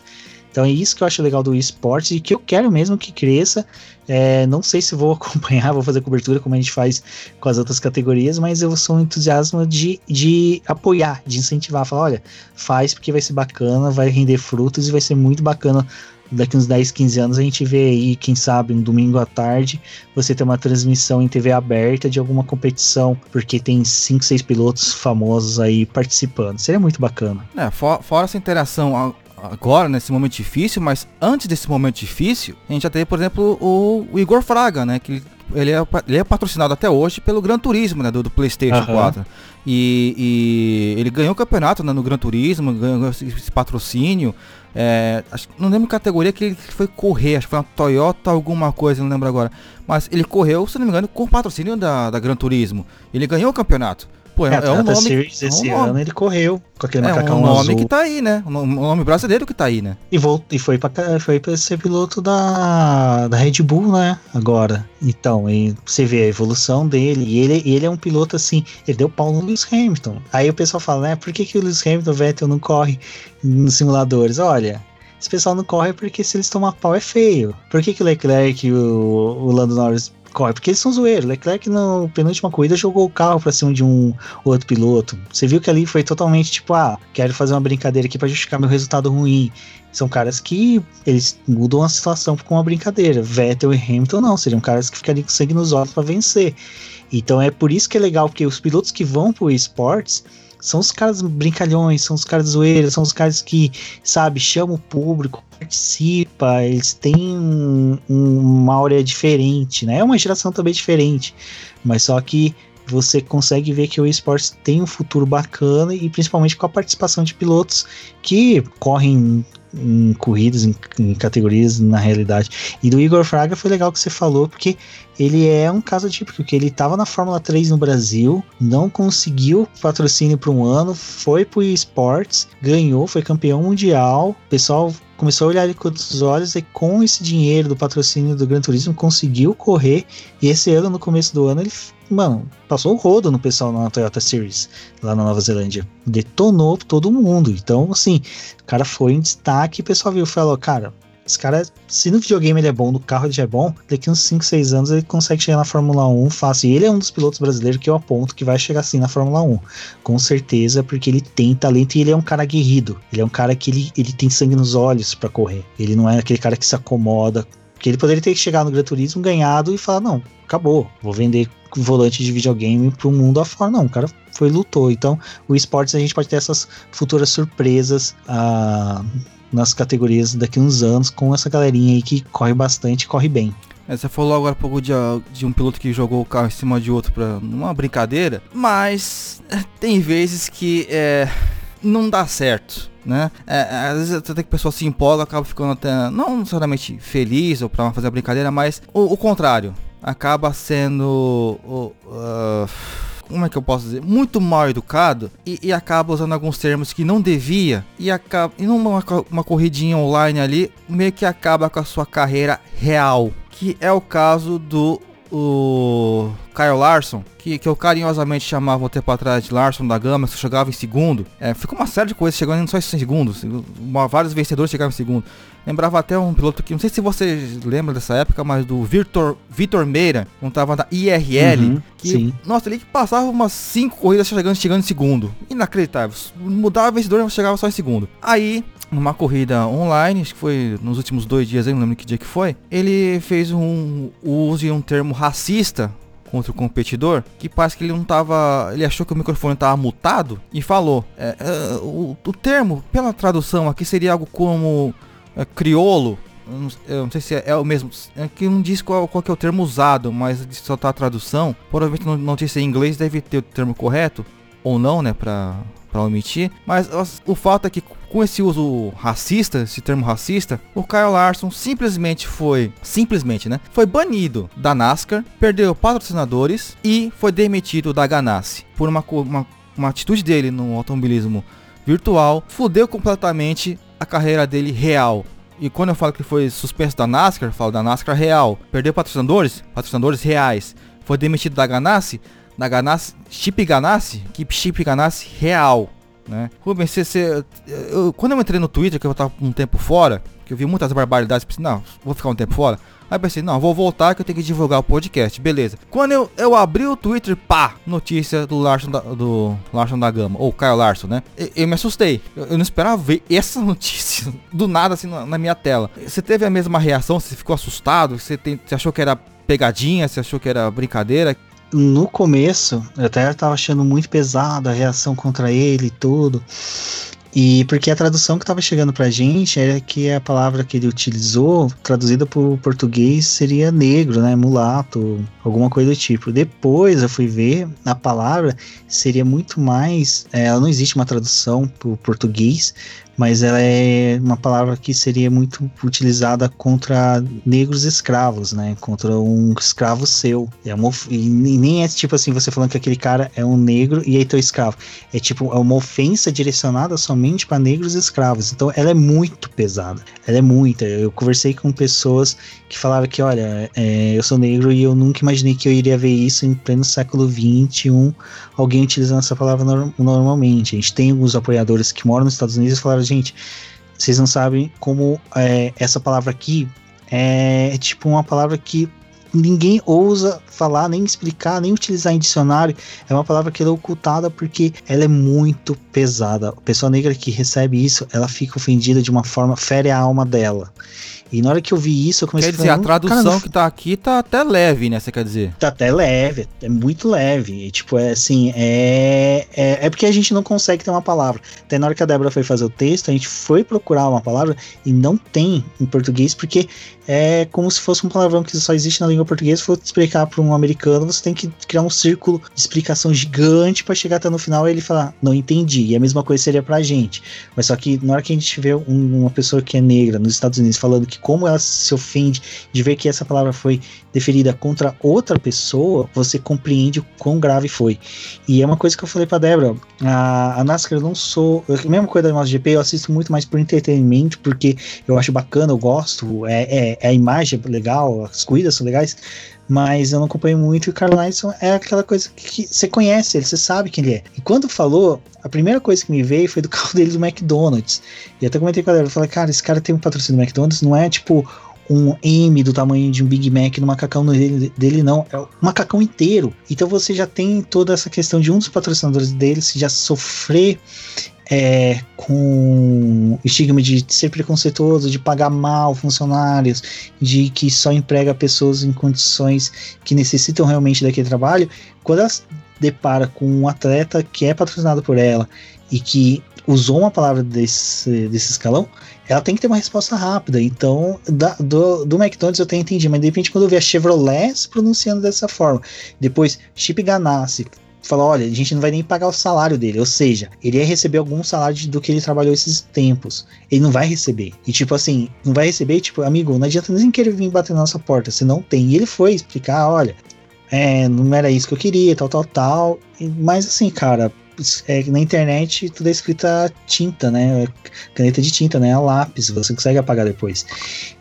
Então é isso que eu acho legal do esportes e que eu quero mesmo que cresça. É, não sei se vou (laughs) acompanhar, vou fazer cobertura como a gente faz com as outras categorias, mas eu sou um entusiasmo de, de apoiar, de incentivar, falar, olha, faz porque vai ser bacana, vai render frutos e vai ser muito bacana daqui uns 10, 15 anos a gente vê aí, quem sabe, um domingo à tarde, você ter uma transmissão em TV aberta de alguma competição, porque tem 5, 6 pilotos famosos aí participando. Seria muito bacana.
É, for, fora essa interação agora, nesse momento difícil, mas antes desse momento difícil, a gente já teve, por exemplo, o, o Igor Fraga, né? Que ele é, ele é patrocinado até hoje pelo Gran Turismo, né? Do, do PlayStation uhum. 4. E, e, ele ganhou o campeonato né, no Gran Turismo, ganhou esse, esse patrocínio. É, acho, não lembro categoria que ele foi correr, acho que foi uma Toyota alguma coisa, não lembro agora. Mas ele correu, se não me engano, com patrocínio da, da Gran Turismo. Ele ganhou o campeonato.
Pô, é, é, é um nome. Series esse é um ano ele correu com aquele
é macacão um nome azul. que tá aí, né? Um nome brasileiro que tá aí, né?
E, voltou, e foi, pra, foi pra ser piloto da, da Red Bull, né? Agora. Então, e você vê a evolução dele. E ele, ele é um piloto assim. Ele deu pau no Lewis Hamilton. Aí o pessoal fala, né? Por que, que o Lewis Hamilton, o Vettel, não corre nos simuladores? Olha. Esse pessoal não corre porque se eles tomar pau é feio. Por que, que o Leclerc e o, o Lando Norris corre, porque eles são zoeiros. Leclerc na penúltima corrida jogou o carro pra cima de um outro piloto. Você viu que ali foi totalmente tipo, ah, quero fazer uma brincadeira aqui para justificar meu resultado ruim. São caras que eles mudam a situação com uma brincadeira. Vettel e Hamilton não, seriam caras que ficariam com sangue nos olhos para vencer. Então é por isso que é legal, porque os pilotos que vão pro esportes são os caras brincalhões, são os caras zoeiros, são os caras que, sabe, chamam o público, participa, eles têm um, um, uma áurea diferente, né? É uma geração também diferente, mas só que você consegue ver que o esportes tem um futuro bacana e principalmente com a participação de pilotos que correm em corridas, em, em, categorias na realidade. E do Igor Fraga foi legal que você falou, porque ele é um caso típico, que ele estava na Fórmula 3 no Brasil, não conseguiu patrocínio por um ano, foi pro esportes, ganhou, foi campeão mundial, o pessoal começou a olhar ele com outros olhos e com esse dinheiro do patrocínio do Gran Turismo conseguiu correr e esse ano, no começo do ano, ele mano, passou o rodo no pessoal na Toyota Series, lá na Nova Zelândia. Detonou todo mundo. Então, assim, o cara foi em destaque e o pessoal viu falou, cara, esse cara, se no videogame ele é bom, no carro ele já é bom, daqui uns 5, 6 anos ele consegue chegar na Fórmula 1 fácil. E ele é um dos pilotos brasileiros que eu aponto que vai chegar assim na Fórmula 1. Com certeza, porque ele tem talento e ele é um cara aguerrido. Ele é um cara que ele, ele tem sangue nos olhos para correr. Ele não é aquele cara que se acomoda. Porque ele poderia ter que chegar no Gran Turismo ganhado e falar: não, acabou, vou vender volante de videogame pro mundo afora. Não, o cara foi lutou. Então, o esportes a gente pode ter essas futuras surpresas ah, nas categorias daqui uns anos com essa galerinha aí que corre bastante, corre bem.
É, você falou agora um pouco de, de, um piloto que jogou o carro em cima de outro para uma brincadeira, mas é, tem vezes que é, não dá certo. Né? É, é, às vezes até que a pessoa se empolga, acaba ficando até não necessariamente feliz ou para fazer a brincadeira, mas o, o contrário acaba sendo. Uh, como é que eu posso dizer? Muito mal educado e, e, acaba usando alguns termos que não devia e acaba. E numa uma corridinha online ali, meio que acaba com a sua carreira real. Que é o caso do o Kyle Larson, que, que eu carinhosamente chamava o tempo atrás de Larson da Gama, que chegava em segundo. É, ficou uma série de coisas chegando só em segundos. Uma, vários vencedores chegavam em segundo. Lembrava até um piloto que, não sei se você lembra dessa época, mas do Vitor, Vitor Meira, quando tava na IRL. Uhum, que, sim. Nossa, ele passava umas 5 corridas chegando, chegando em segundo. Inacreditável. Mudava vencedor e chegava só em segundo. Aí, numa corrida online, acho que foi nos últimos dois dias, eu não lembro que dia que foi, ele fez um uso de um termo racista contra o competidor, que parece que ele não tava. Ele achou que o microfone estava mutado e falou. É, é, o, o, termo, pela tradução aqui, seria algo como é, criolo. Eu não, sei se é, é o mesmo. É que não diz qual, qual é o termo usado, mas só tá a tradução. Provavelmente não notícia em inglês deve ter o termo correto, ou não, né? Pra, para omitir. Mas o fato é que com esse uso racista, esse termo racista, o Kyle Larson simplesmente foi, simplesmente, né? Foi banido da NASCAR, perdeu patrocinadores e foi demitido da Ganassi por uma, uma, uma atitude dele no automobilismo virtual, fudeu completamente a carreira dele real. E quando eu falo que foi suspenso da NASCAR, falo da NASCAR real. Perdeu patrocinadores, patrocinadores reais. Foi demitido da Ganassi, da Ganassi, Chip Ganassi, equipe Chip Ganassi real, né? Rubens, você, você, eu, quando eu entrei no Twitter, que eu tava um tempo fora, que eu vi muitas barbaridades, pensei, não, vou ficar um tempo fora. Aí pensei, não, vou voltar que eu tenho que divulgar o podcast, beleza. Quando eu, eu abri o Twitter, pá, notícia do Larson da, do Larson da Gama, ou Caio Larson, né? Eu, eu me assustei, eu, eu, não esperava ver (laughs) essa notícia do nada assim na, na, minha tela. Você teve a mesma reação? Você ficou assustado? Você, tem, você achou que era pegadinha? Você achou que era brincadeira?
No começo, eu até tava achando muito pesada a reação contra ele e tudo. E porque a tradução que estava chegando pra gente era que a palavra que ele utilizou, traduzida para o português, seria negro, né? Mulato, alguma coisa do tipo. Depois eu fui ver a palavra seria muito mais. É, ela não existe uma tradução para o português, mas ela é uma palavra que seria muito utilizada contra negros escravos, né? Contra um escravo seu. É uma, e nem é tipo assim, você falando que aquele cara é um negro e aí teu escravo. É tipo, é uma ofensa direcionada somente para negros escravos. Então ela é muito pesada. Ela é muita. Eu conversei com pessoas que falaram que, olha, é, eu sou negro e eu nunca imaginei que eu iria ver isso em pleno século XXI, alguém utilizando essa palavra no normalmente. A gente tem alguns apoiadores que moram nos Estados Unidos e falaram, gente, vocês não sabem como é, essa palavra aqui é, é tipo uma palavra que ninguém ousa falar, nem explicar, nem utilizar em dicionário. É uma palavra que é ocultada porque ela é muito pesada. A pessoa negra que recebe isso, ela fica ofendida de uma forma, fere a alma dela. E na hora que eu vi isso, eu comecei
quer a Quer dizer, a tradução cara, que tá aqui tá até leve, né? Você quer dizer?
Tá até leve, é muito leve. E, tipo, é assim, é, é, é porque a gente não consegue ter uma palavra. Até na hora que a Débora foi fazer o texto, a gente foi procurar uma palavra e não tem em português, porque é como se fosse um palavrão que só existe na língua portuguesa. Se for explicar para um americano, você tem que criar um círculo de explicação gigante para chegar até no final e ele falar, não entendi. E a mesma coisa seria pra gente. Mas só que na hora que a gente vê um, uma pessoa que é negra nos Estados Unidos falando que como ela se ofende de ver que essa palavra foi deferida contra outra pessoa, você compreende o quão grave foi. E é uma coisa que eu falei pra Débora, a, a NASCAR eu não sou, a mesma coisa da MotoGP, eu assisto muito mais por entretenimento, porque eu acho bacana, eu gosto, é, é, é a imagem legal, as corridas são legais, mas eu não acompanho muito. E o Carl é aquela coisa que você conhece ele, você sabe quem ele é. E quando falou, a primeira coisa que me veio foi do (laughs) carro dele do McDonald's. E até comentei com a galera, eu falei, cara, esse cara tem um patrocínio do McDonald's, não é tipo um M do tamanho de um Big Mac no macacão dele, dele, não, é o macacão inteiro. Então você já tem toda essa questão de um dos patrocinadores dele se já sofrer é, com estigma de ser preconceituoso, de pagar mal funcionários, de que só emprega pessoas em condições que necessitam realmente daquele trabalho, quando ela depara com um atleta que é patrocinado por ela e que usou uma palavra desse, desse escalão, ela tem que ter uma resposta rápida. Então, da, do, do McDonald's eu tenho entendido, mas de repente quando eu vi a Chevrolet se pronunciando dessa forma, depois Chip Ganassi falou: olha, a gente não vai nem pagar o salário dele. Ou seja, ele ia receber algum salário do que ele trabalhou esses tempos. Ele não vai receber. E tipo assim, não vai receber, tipo, amigo, não adianta nem querer vir bater na nossa porta, você não tem. E ele foi explicar: olha, é, não era isso que eu queria, tal, tal, tal. Mas assim, cara. É, na internet tudo é escrito a tinta, né? Caneta de tinta, né? A lápis, você consegue apagar depois.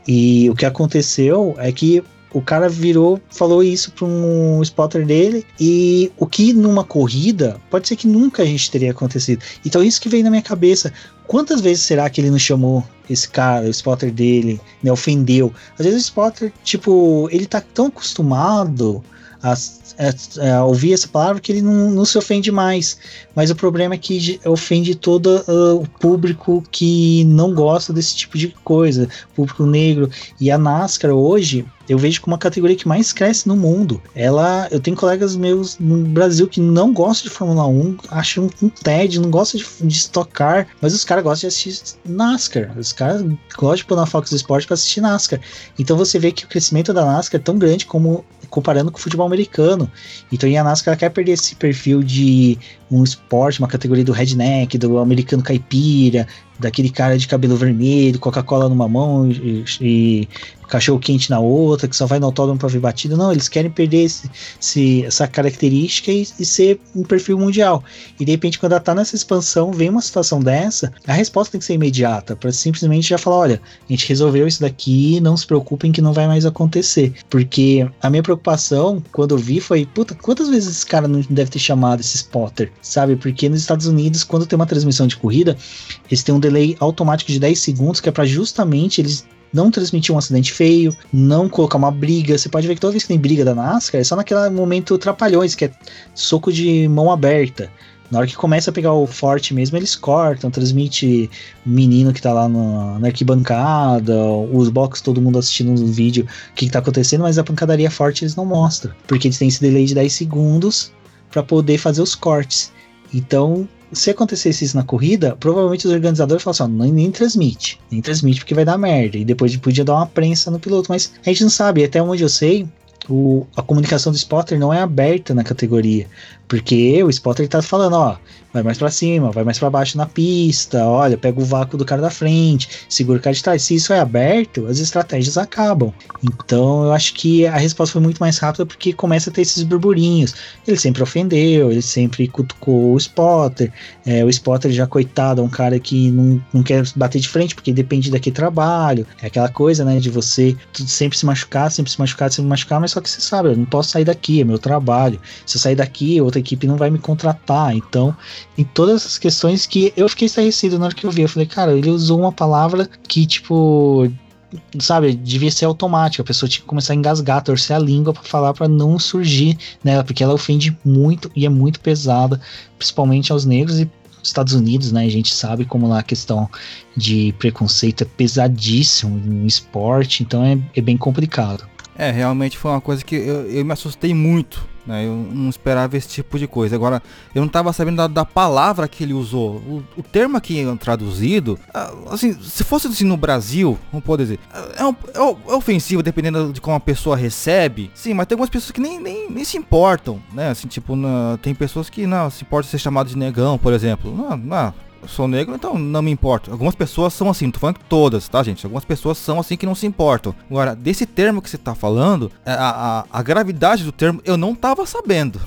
E o que aconteceu é que o cara virou, falou isso para um spotter dele e o que numa corrida pode ser que nunca a gente teria acontecido. Então isso que veio na minha cabeça. Quantas vezes será que ele não chamou esse cara, o spotter dele, né, ofendeu? Às vezes o spotter, tipo, ele tá tão acostumado a, a, a, ouvir essa palavra que ele não, não, se ofende mais. Mas o problema é que ofende todo uh, o público que não gosta desse tipo de coisa, público negro. E a NASCAR hoje, eu vejo como a categoria que mais cresce no mundo. Ela, eu tenho colegas meus no Brasil que não gostam de Fórmula 1, acham um TED, não gostam de, de estocar, mas os caras gostam de assistir NASCAR. Os caras gostam de pôr na Fox Sports para assistir NASCAR. Então você vê que o crescimento da NASCAR é tão grande como comparando com o futebol americano. Então a NASCAR quer perder esse perfil de um esporte, uma categoria do redneck, do americano caipira, daquele cara de cabelo vermelho, Coca-Cola numa mão e, e cachorro quente na outra, que só vai no autódromo para ver batida. Não, eles querem perder esse, esse, essa característica e, e, ser um perfil mundial. E de repente, quando ela tá nessa expansão, vem uma situação dessa, a resposta tem que ser imediata, para simplesmente já falar: olha, a gente resolveu isso daqui, não se preocupem que não vai mais acontecer. Porque a minha preocupação, quando eu vi, foi: puta, quantas vezes esse cara não deve ter chamado esse spotter, sabe? Porque nos Estados Unidos, quando tem uma transmissão de corrida, eles têm um delay automático de 10 segundos, que é para justamente eles não transmitir um acidente feio, não colocar uma briga. Você pode ver que toda vez que tem briga da NASCAR, é só naquele momento trapalhões, que é soco de mão aberta. Na hora que começa a pegar o forte mesmo, eles cortam, transmite o menino que tá lá no, na arquibancada, os box, todo mundo assistindo no vídeo, o que, que tá acontecendo, mas a pancadaria forte eles não mostram, porque eles têm esse delay de 10 segundos para poder fazer os cortes. Então, se acontecesse isso na corrida, provavelmente os organizadores falaram assim: ó, nem, nem transmite, nem transmite porque vai dar merda. E depois podia dar uma prensa no piloto, mas a gente não sabe. Até onde eu sei, o, a comunicação do spotter não é aberta na categoria. Porque o spotter tá falando, ó, vai mais para cima, vai mais para baixo na pista, olha, pega o vácuo do cara da frente, segura o cara de trás. Se isso é aberto, as estratégias acabam. Então eu acho que a resposta foi muito mais rápida porque começa a ter esses burburinhos. Ele sempre ofendeu, ele sempre cutucou o spotter. É, o spotter já, coitado, é um cara que não, não quer bater de frente porque depende daquele trabalho. É aquela coisa, né, de você sempre se machucar, sempre se machucar, sempre se machucar, mas só que você sabe, eu não posso sair daqui, é meu trabalho. Se eu sair daqui, outra equipe não vai me contratar. Então, em todas essas questões que eu fiquei estarrecido na hora que eu vi. Eu falei, cara, ele usou uma palavra que, tipo, sabe, devia ser automático. A pessoa tinha que começar a engasgar, torcer a língua para falar para não surgir nela, porque ela ofende muito e é muito pesada, principalmente aos negros e Estados Unidos, né? A gente sabe como lá a questão de preconceito é pesadíssimo no esporte, então é, é bem complicado.
É, realmente foi uma coisa que eu, eu me assustei muito né? Eu não esperava esse tipo de coisa. Agora, eu não estava sabendo da, da, palavra que ele usou. O, o termo aqui é traduzido, ah, assim, se fosse assim no Brasil, vamos poder dizer, é, um, é, é, ofensivo dependendo de como a pessoa recebe. Sim, mas tem algumas pessoas que nem, nem, nem se importam, né? Assim, tipo, na, tem pessoas que não se importam ser chamado de negão, por exemplo. Não, não sou negro, então não me importo. Algumas pessoas são assim, não tô falando que todas, tá, gente? Algumas pessoas são assim que não se importam. Agora, desse termo que você tá falando, é, a, a, a gravidade do termo eu não tava sabendo.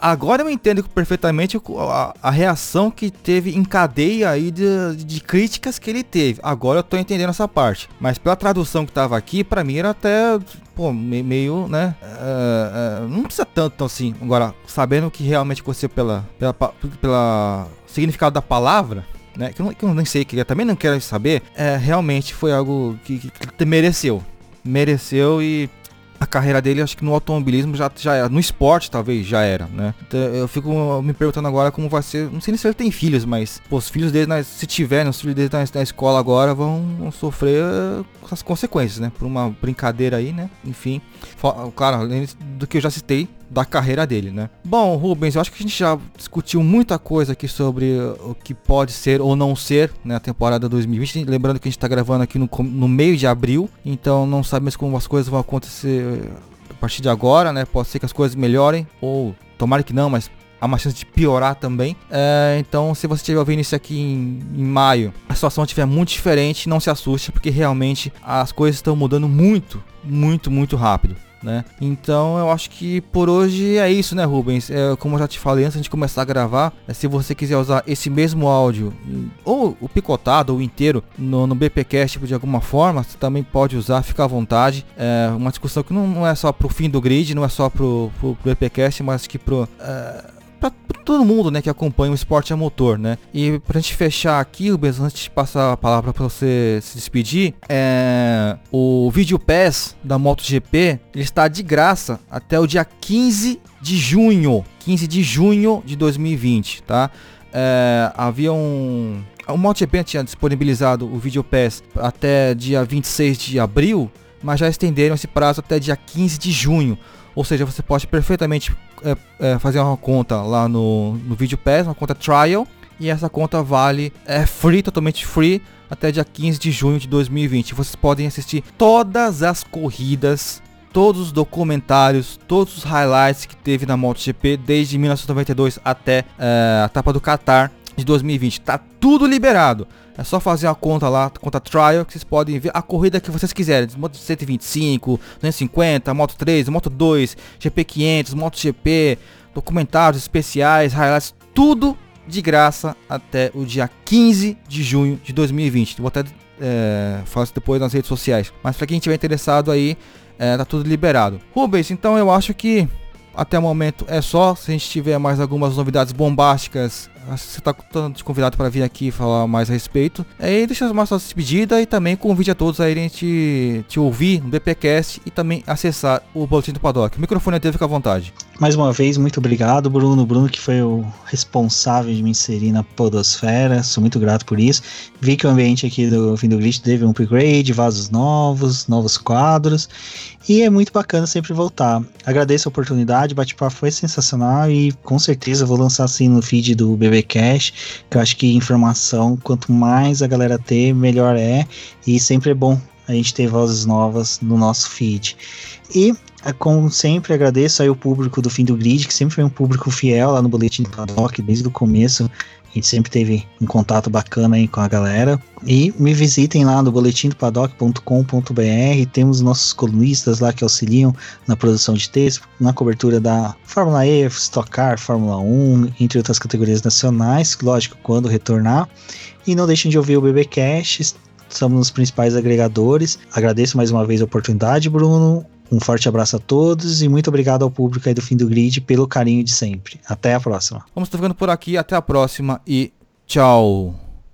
Agora eu entendo perfeitamente a, a, reação que teve em cadeia aí de, de, críticas que ele teve. Agora eu tô entendendo essa parte. Mas pela tradução que tava aqui, para mim era até, pô, meio, né? Uh, uh, não precisa tanto assim. Agora, sabendo que realmente aconteceu pela, pela, pela significado da palavra, né? Que eu, que eu nem sei, que eu também não quero saber, é, realmente foi algo que, que, que mereceu. Mereceu e a carreira dele, acho que no automobilismo já, já era. No esporte, talvez, já era, né? Então, eu fico me perguntando agora como vai ser. Não sei se ele tem filhos, mas pô, os filhos dele, se tiverem, os filhos dele na, na escola agora vão, vão sofrer as consequências, né? Por uma brincadeira aí, né? Enfim. Claro, além do que eu já citei, da carreira dele, né? Bom, Rubens, eu acho que a gente já discutiu muita coisa aqui sobre o que pode ser ou não ser na né, temporada 2020. Lembrando que a gente está gravando aqui no, no meio de abril, então não sabemos como as coisas vão acontecer a partir de agora, né? Pode ser que as coisas melhorem ou tomara que não, mas há uma chance de piorar também. É, então, se você estiver ouvindo isso aqui em, em, maio, a situação estiver muito diferente, não se assuste, porque realmente as coisas estão mudando muito, muito, muito rápido né? Então eu acho que por hoje é isso, né, Rubens? É, como eu já te falei antes de começar a gravar, é, se você quiser usar esse mesmo áudio, ou o picotado, ou inteiro, no, no BPcast de alguma forma, você também pode usar, fica à vontade. É uma discussão que não, não é só pro fim do grid, não é só pro, pro, pro BPcast, mas que pro. É, para todo mundo, né, que acompanha o esporte a motor, né? E pra gente fechar aqui, Rubens, antes de passar a palavra para você se despedir, é o Video Pass da MotoGP, ele está de graça até o dia 15 de junho, 15 de junho de 2020, tá? É, havia um o MotoGP tinha disponibilizado o Video Pass até dia 26 de abril, mas já estenderam esse prazo até dia 15 de junho. Ou seja, você pode perfeitamente é, é, fazer uma conta lá no, no Video Pass, uma conta trial, e essa conta vale é free, totalmente free, até dia 15 de junho de 2020. Vocês podem assistir todas as corridas, todos os documentários, todos os highlights que teve na MotoGP desde 1992 até é, a etapa do Qatar de 2020. Tá tudo liberado. É só fazer a conta lá, conta trial, que vocês podem ver a corrida que vocês quiserem. Moto 125, 250, Moto 3, Moto 2, GP500, Moto GP, documentários especiais, highlights, tudo de graça até o dia 15 de junho de 2020. Vou até é, falar isso depois nas redes sociais. Mas para quem estiver interessado aí, é, tá tudo liberado. Rubens, então eu acho que até o momento é só. Se a gente tiver mais algumas novidades bombásticas você está convidado para vir aqui falar mais a respeito. Aí deixa uma sua despedida e também convide a todos a irem te, te ouvir no BPcast e também acessar o Boletim do Paddock. O microfone é teve, à vontade.
Mais uma vez, muito obrigado, Bruno. Bruno que foi o responsável de me inserir na podosfera. Sou muito grato por isso. Vi que o ambiente aqui do Fim do Glitch teve um upgrade, vasos novos, novos quadros. E é muito bacana sempre voltar. Agradeço a oportunidade, o bate-papo foi sensacional e com certeza vou lançar assim no feed do BB Cash, que eu acho que informação, quanto mais a galera ter, melhor é. E sempre é bom a gente ter vozes novas no nosso feed. E como sempre, agradeço aí o público do Fim do Grid, que sempre foi um público fiel lá no Boletim do Paddock, desde o começo. A gente sempre teve um contato bacana aí com a galera. E me visitem lá no boletimdopaddock.com.br. Temos nossos colunistas lá que auxiliam na produção de texto, na cobertura da Fórmula E, Stock Car, Fórmula 1, entre outras categorias nacionais, lógico, quando retornar. E não deixem de ouvir o BBcast, estamos nos principais agregadores. Agradeço mais uma vez a oportunidade, Bruno. Um forte abraço a todos e muito obrigado ao público aí do Fim do Grid pelo carinho de sempre. Até a próxima.
Vamos ficando por aqui, até a próxima e tchau.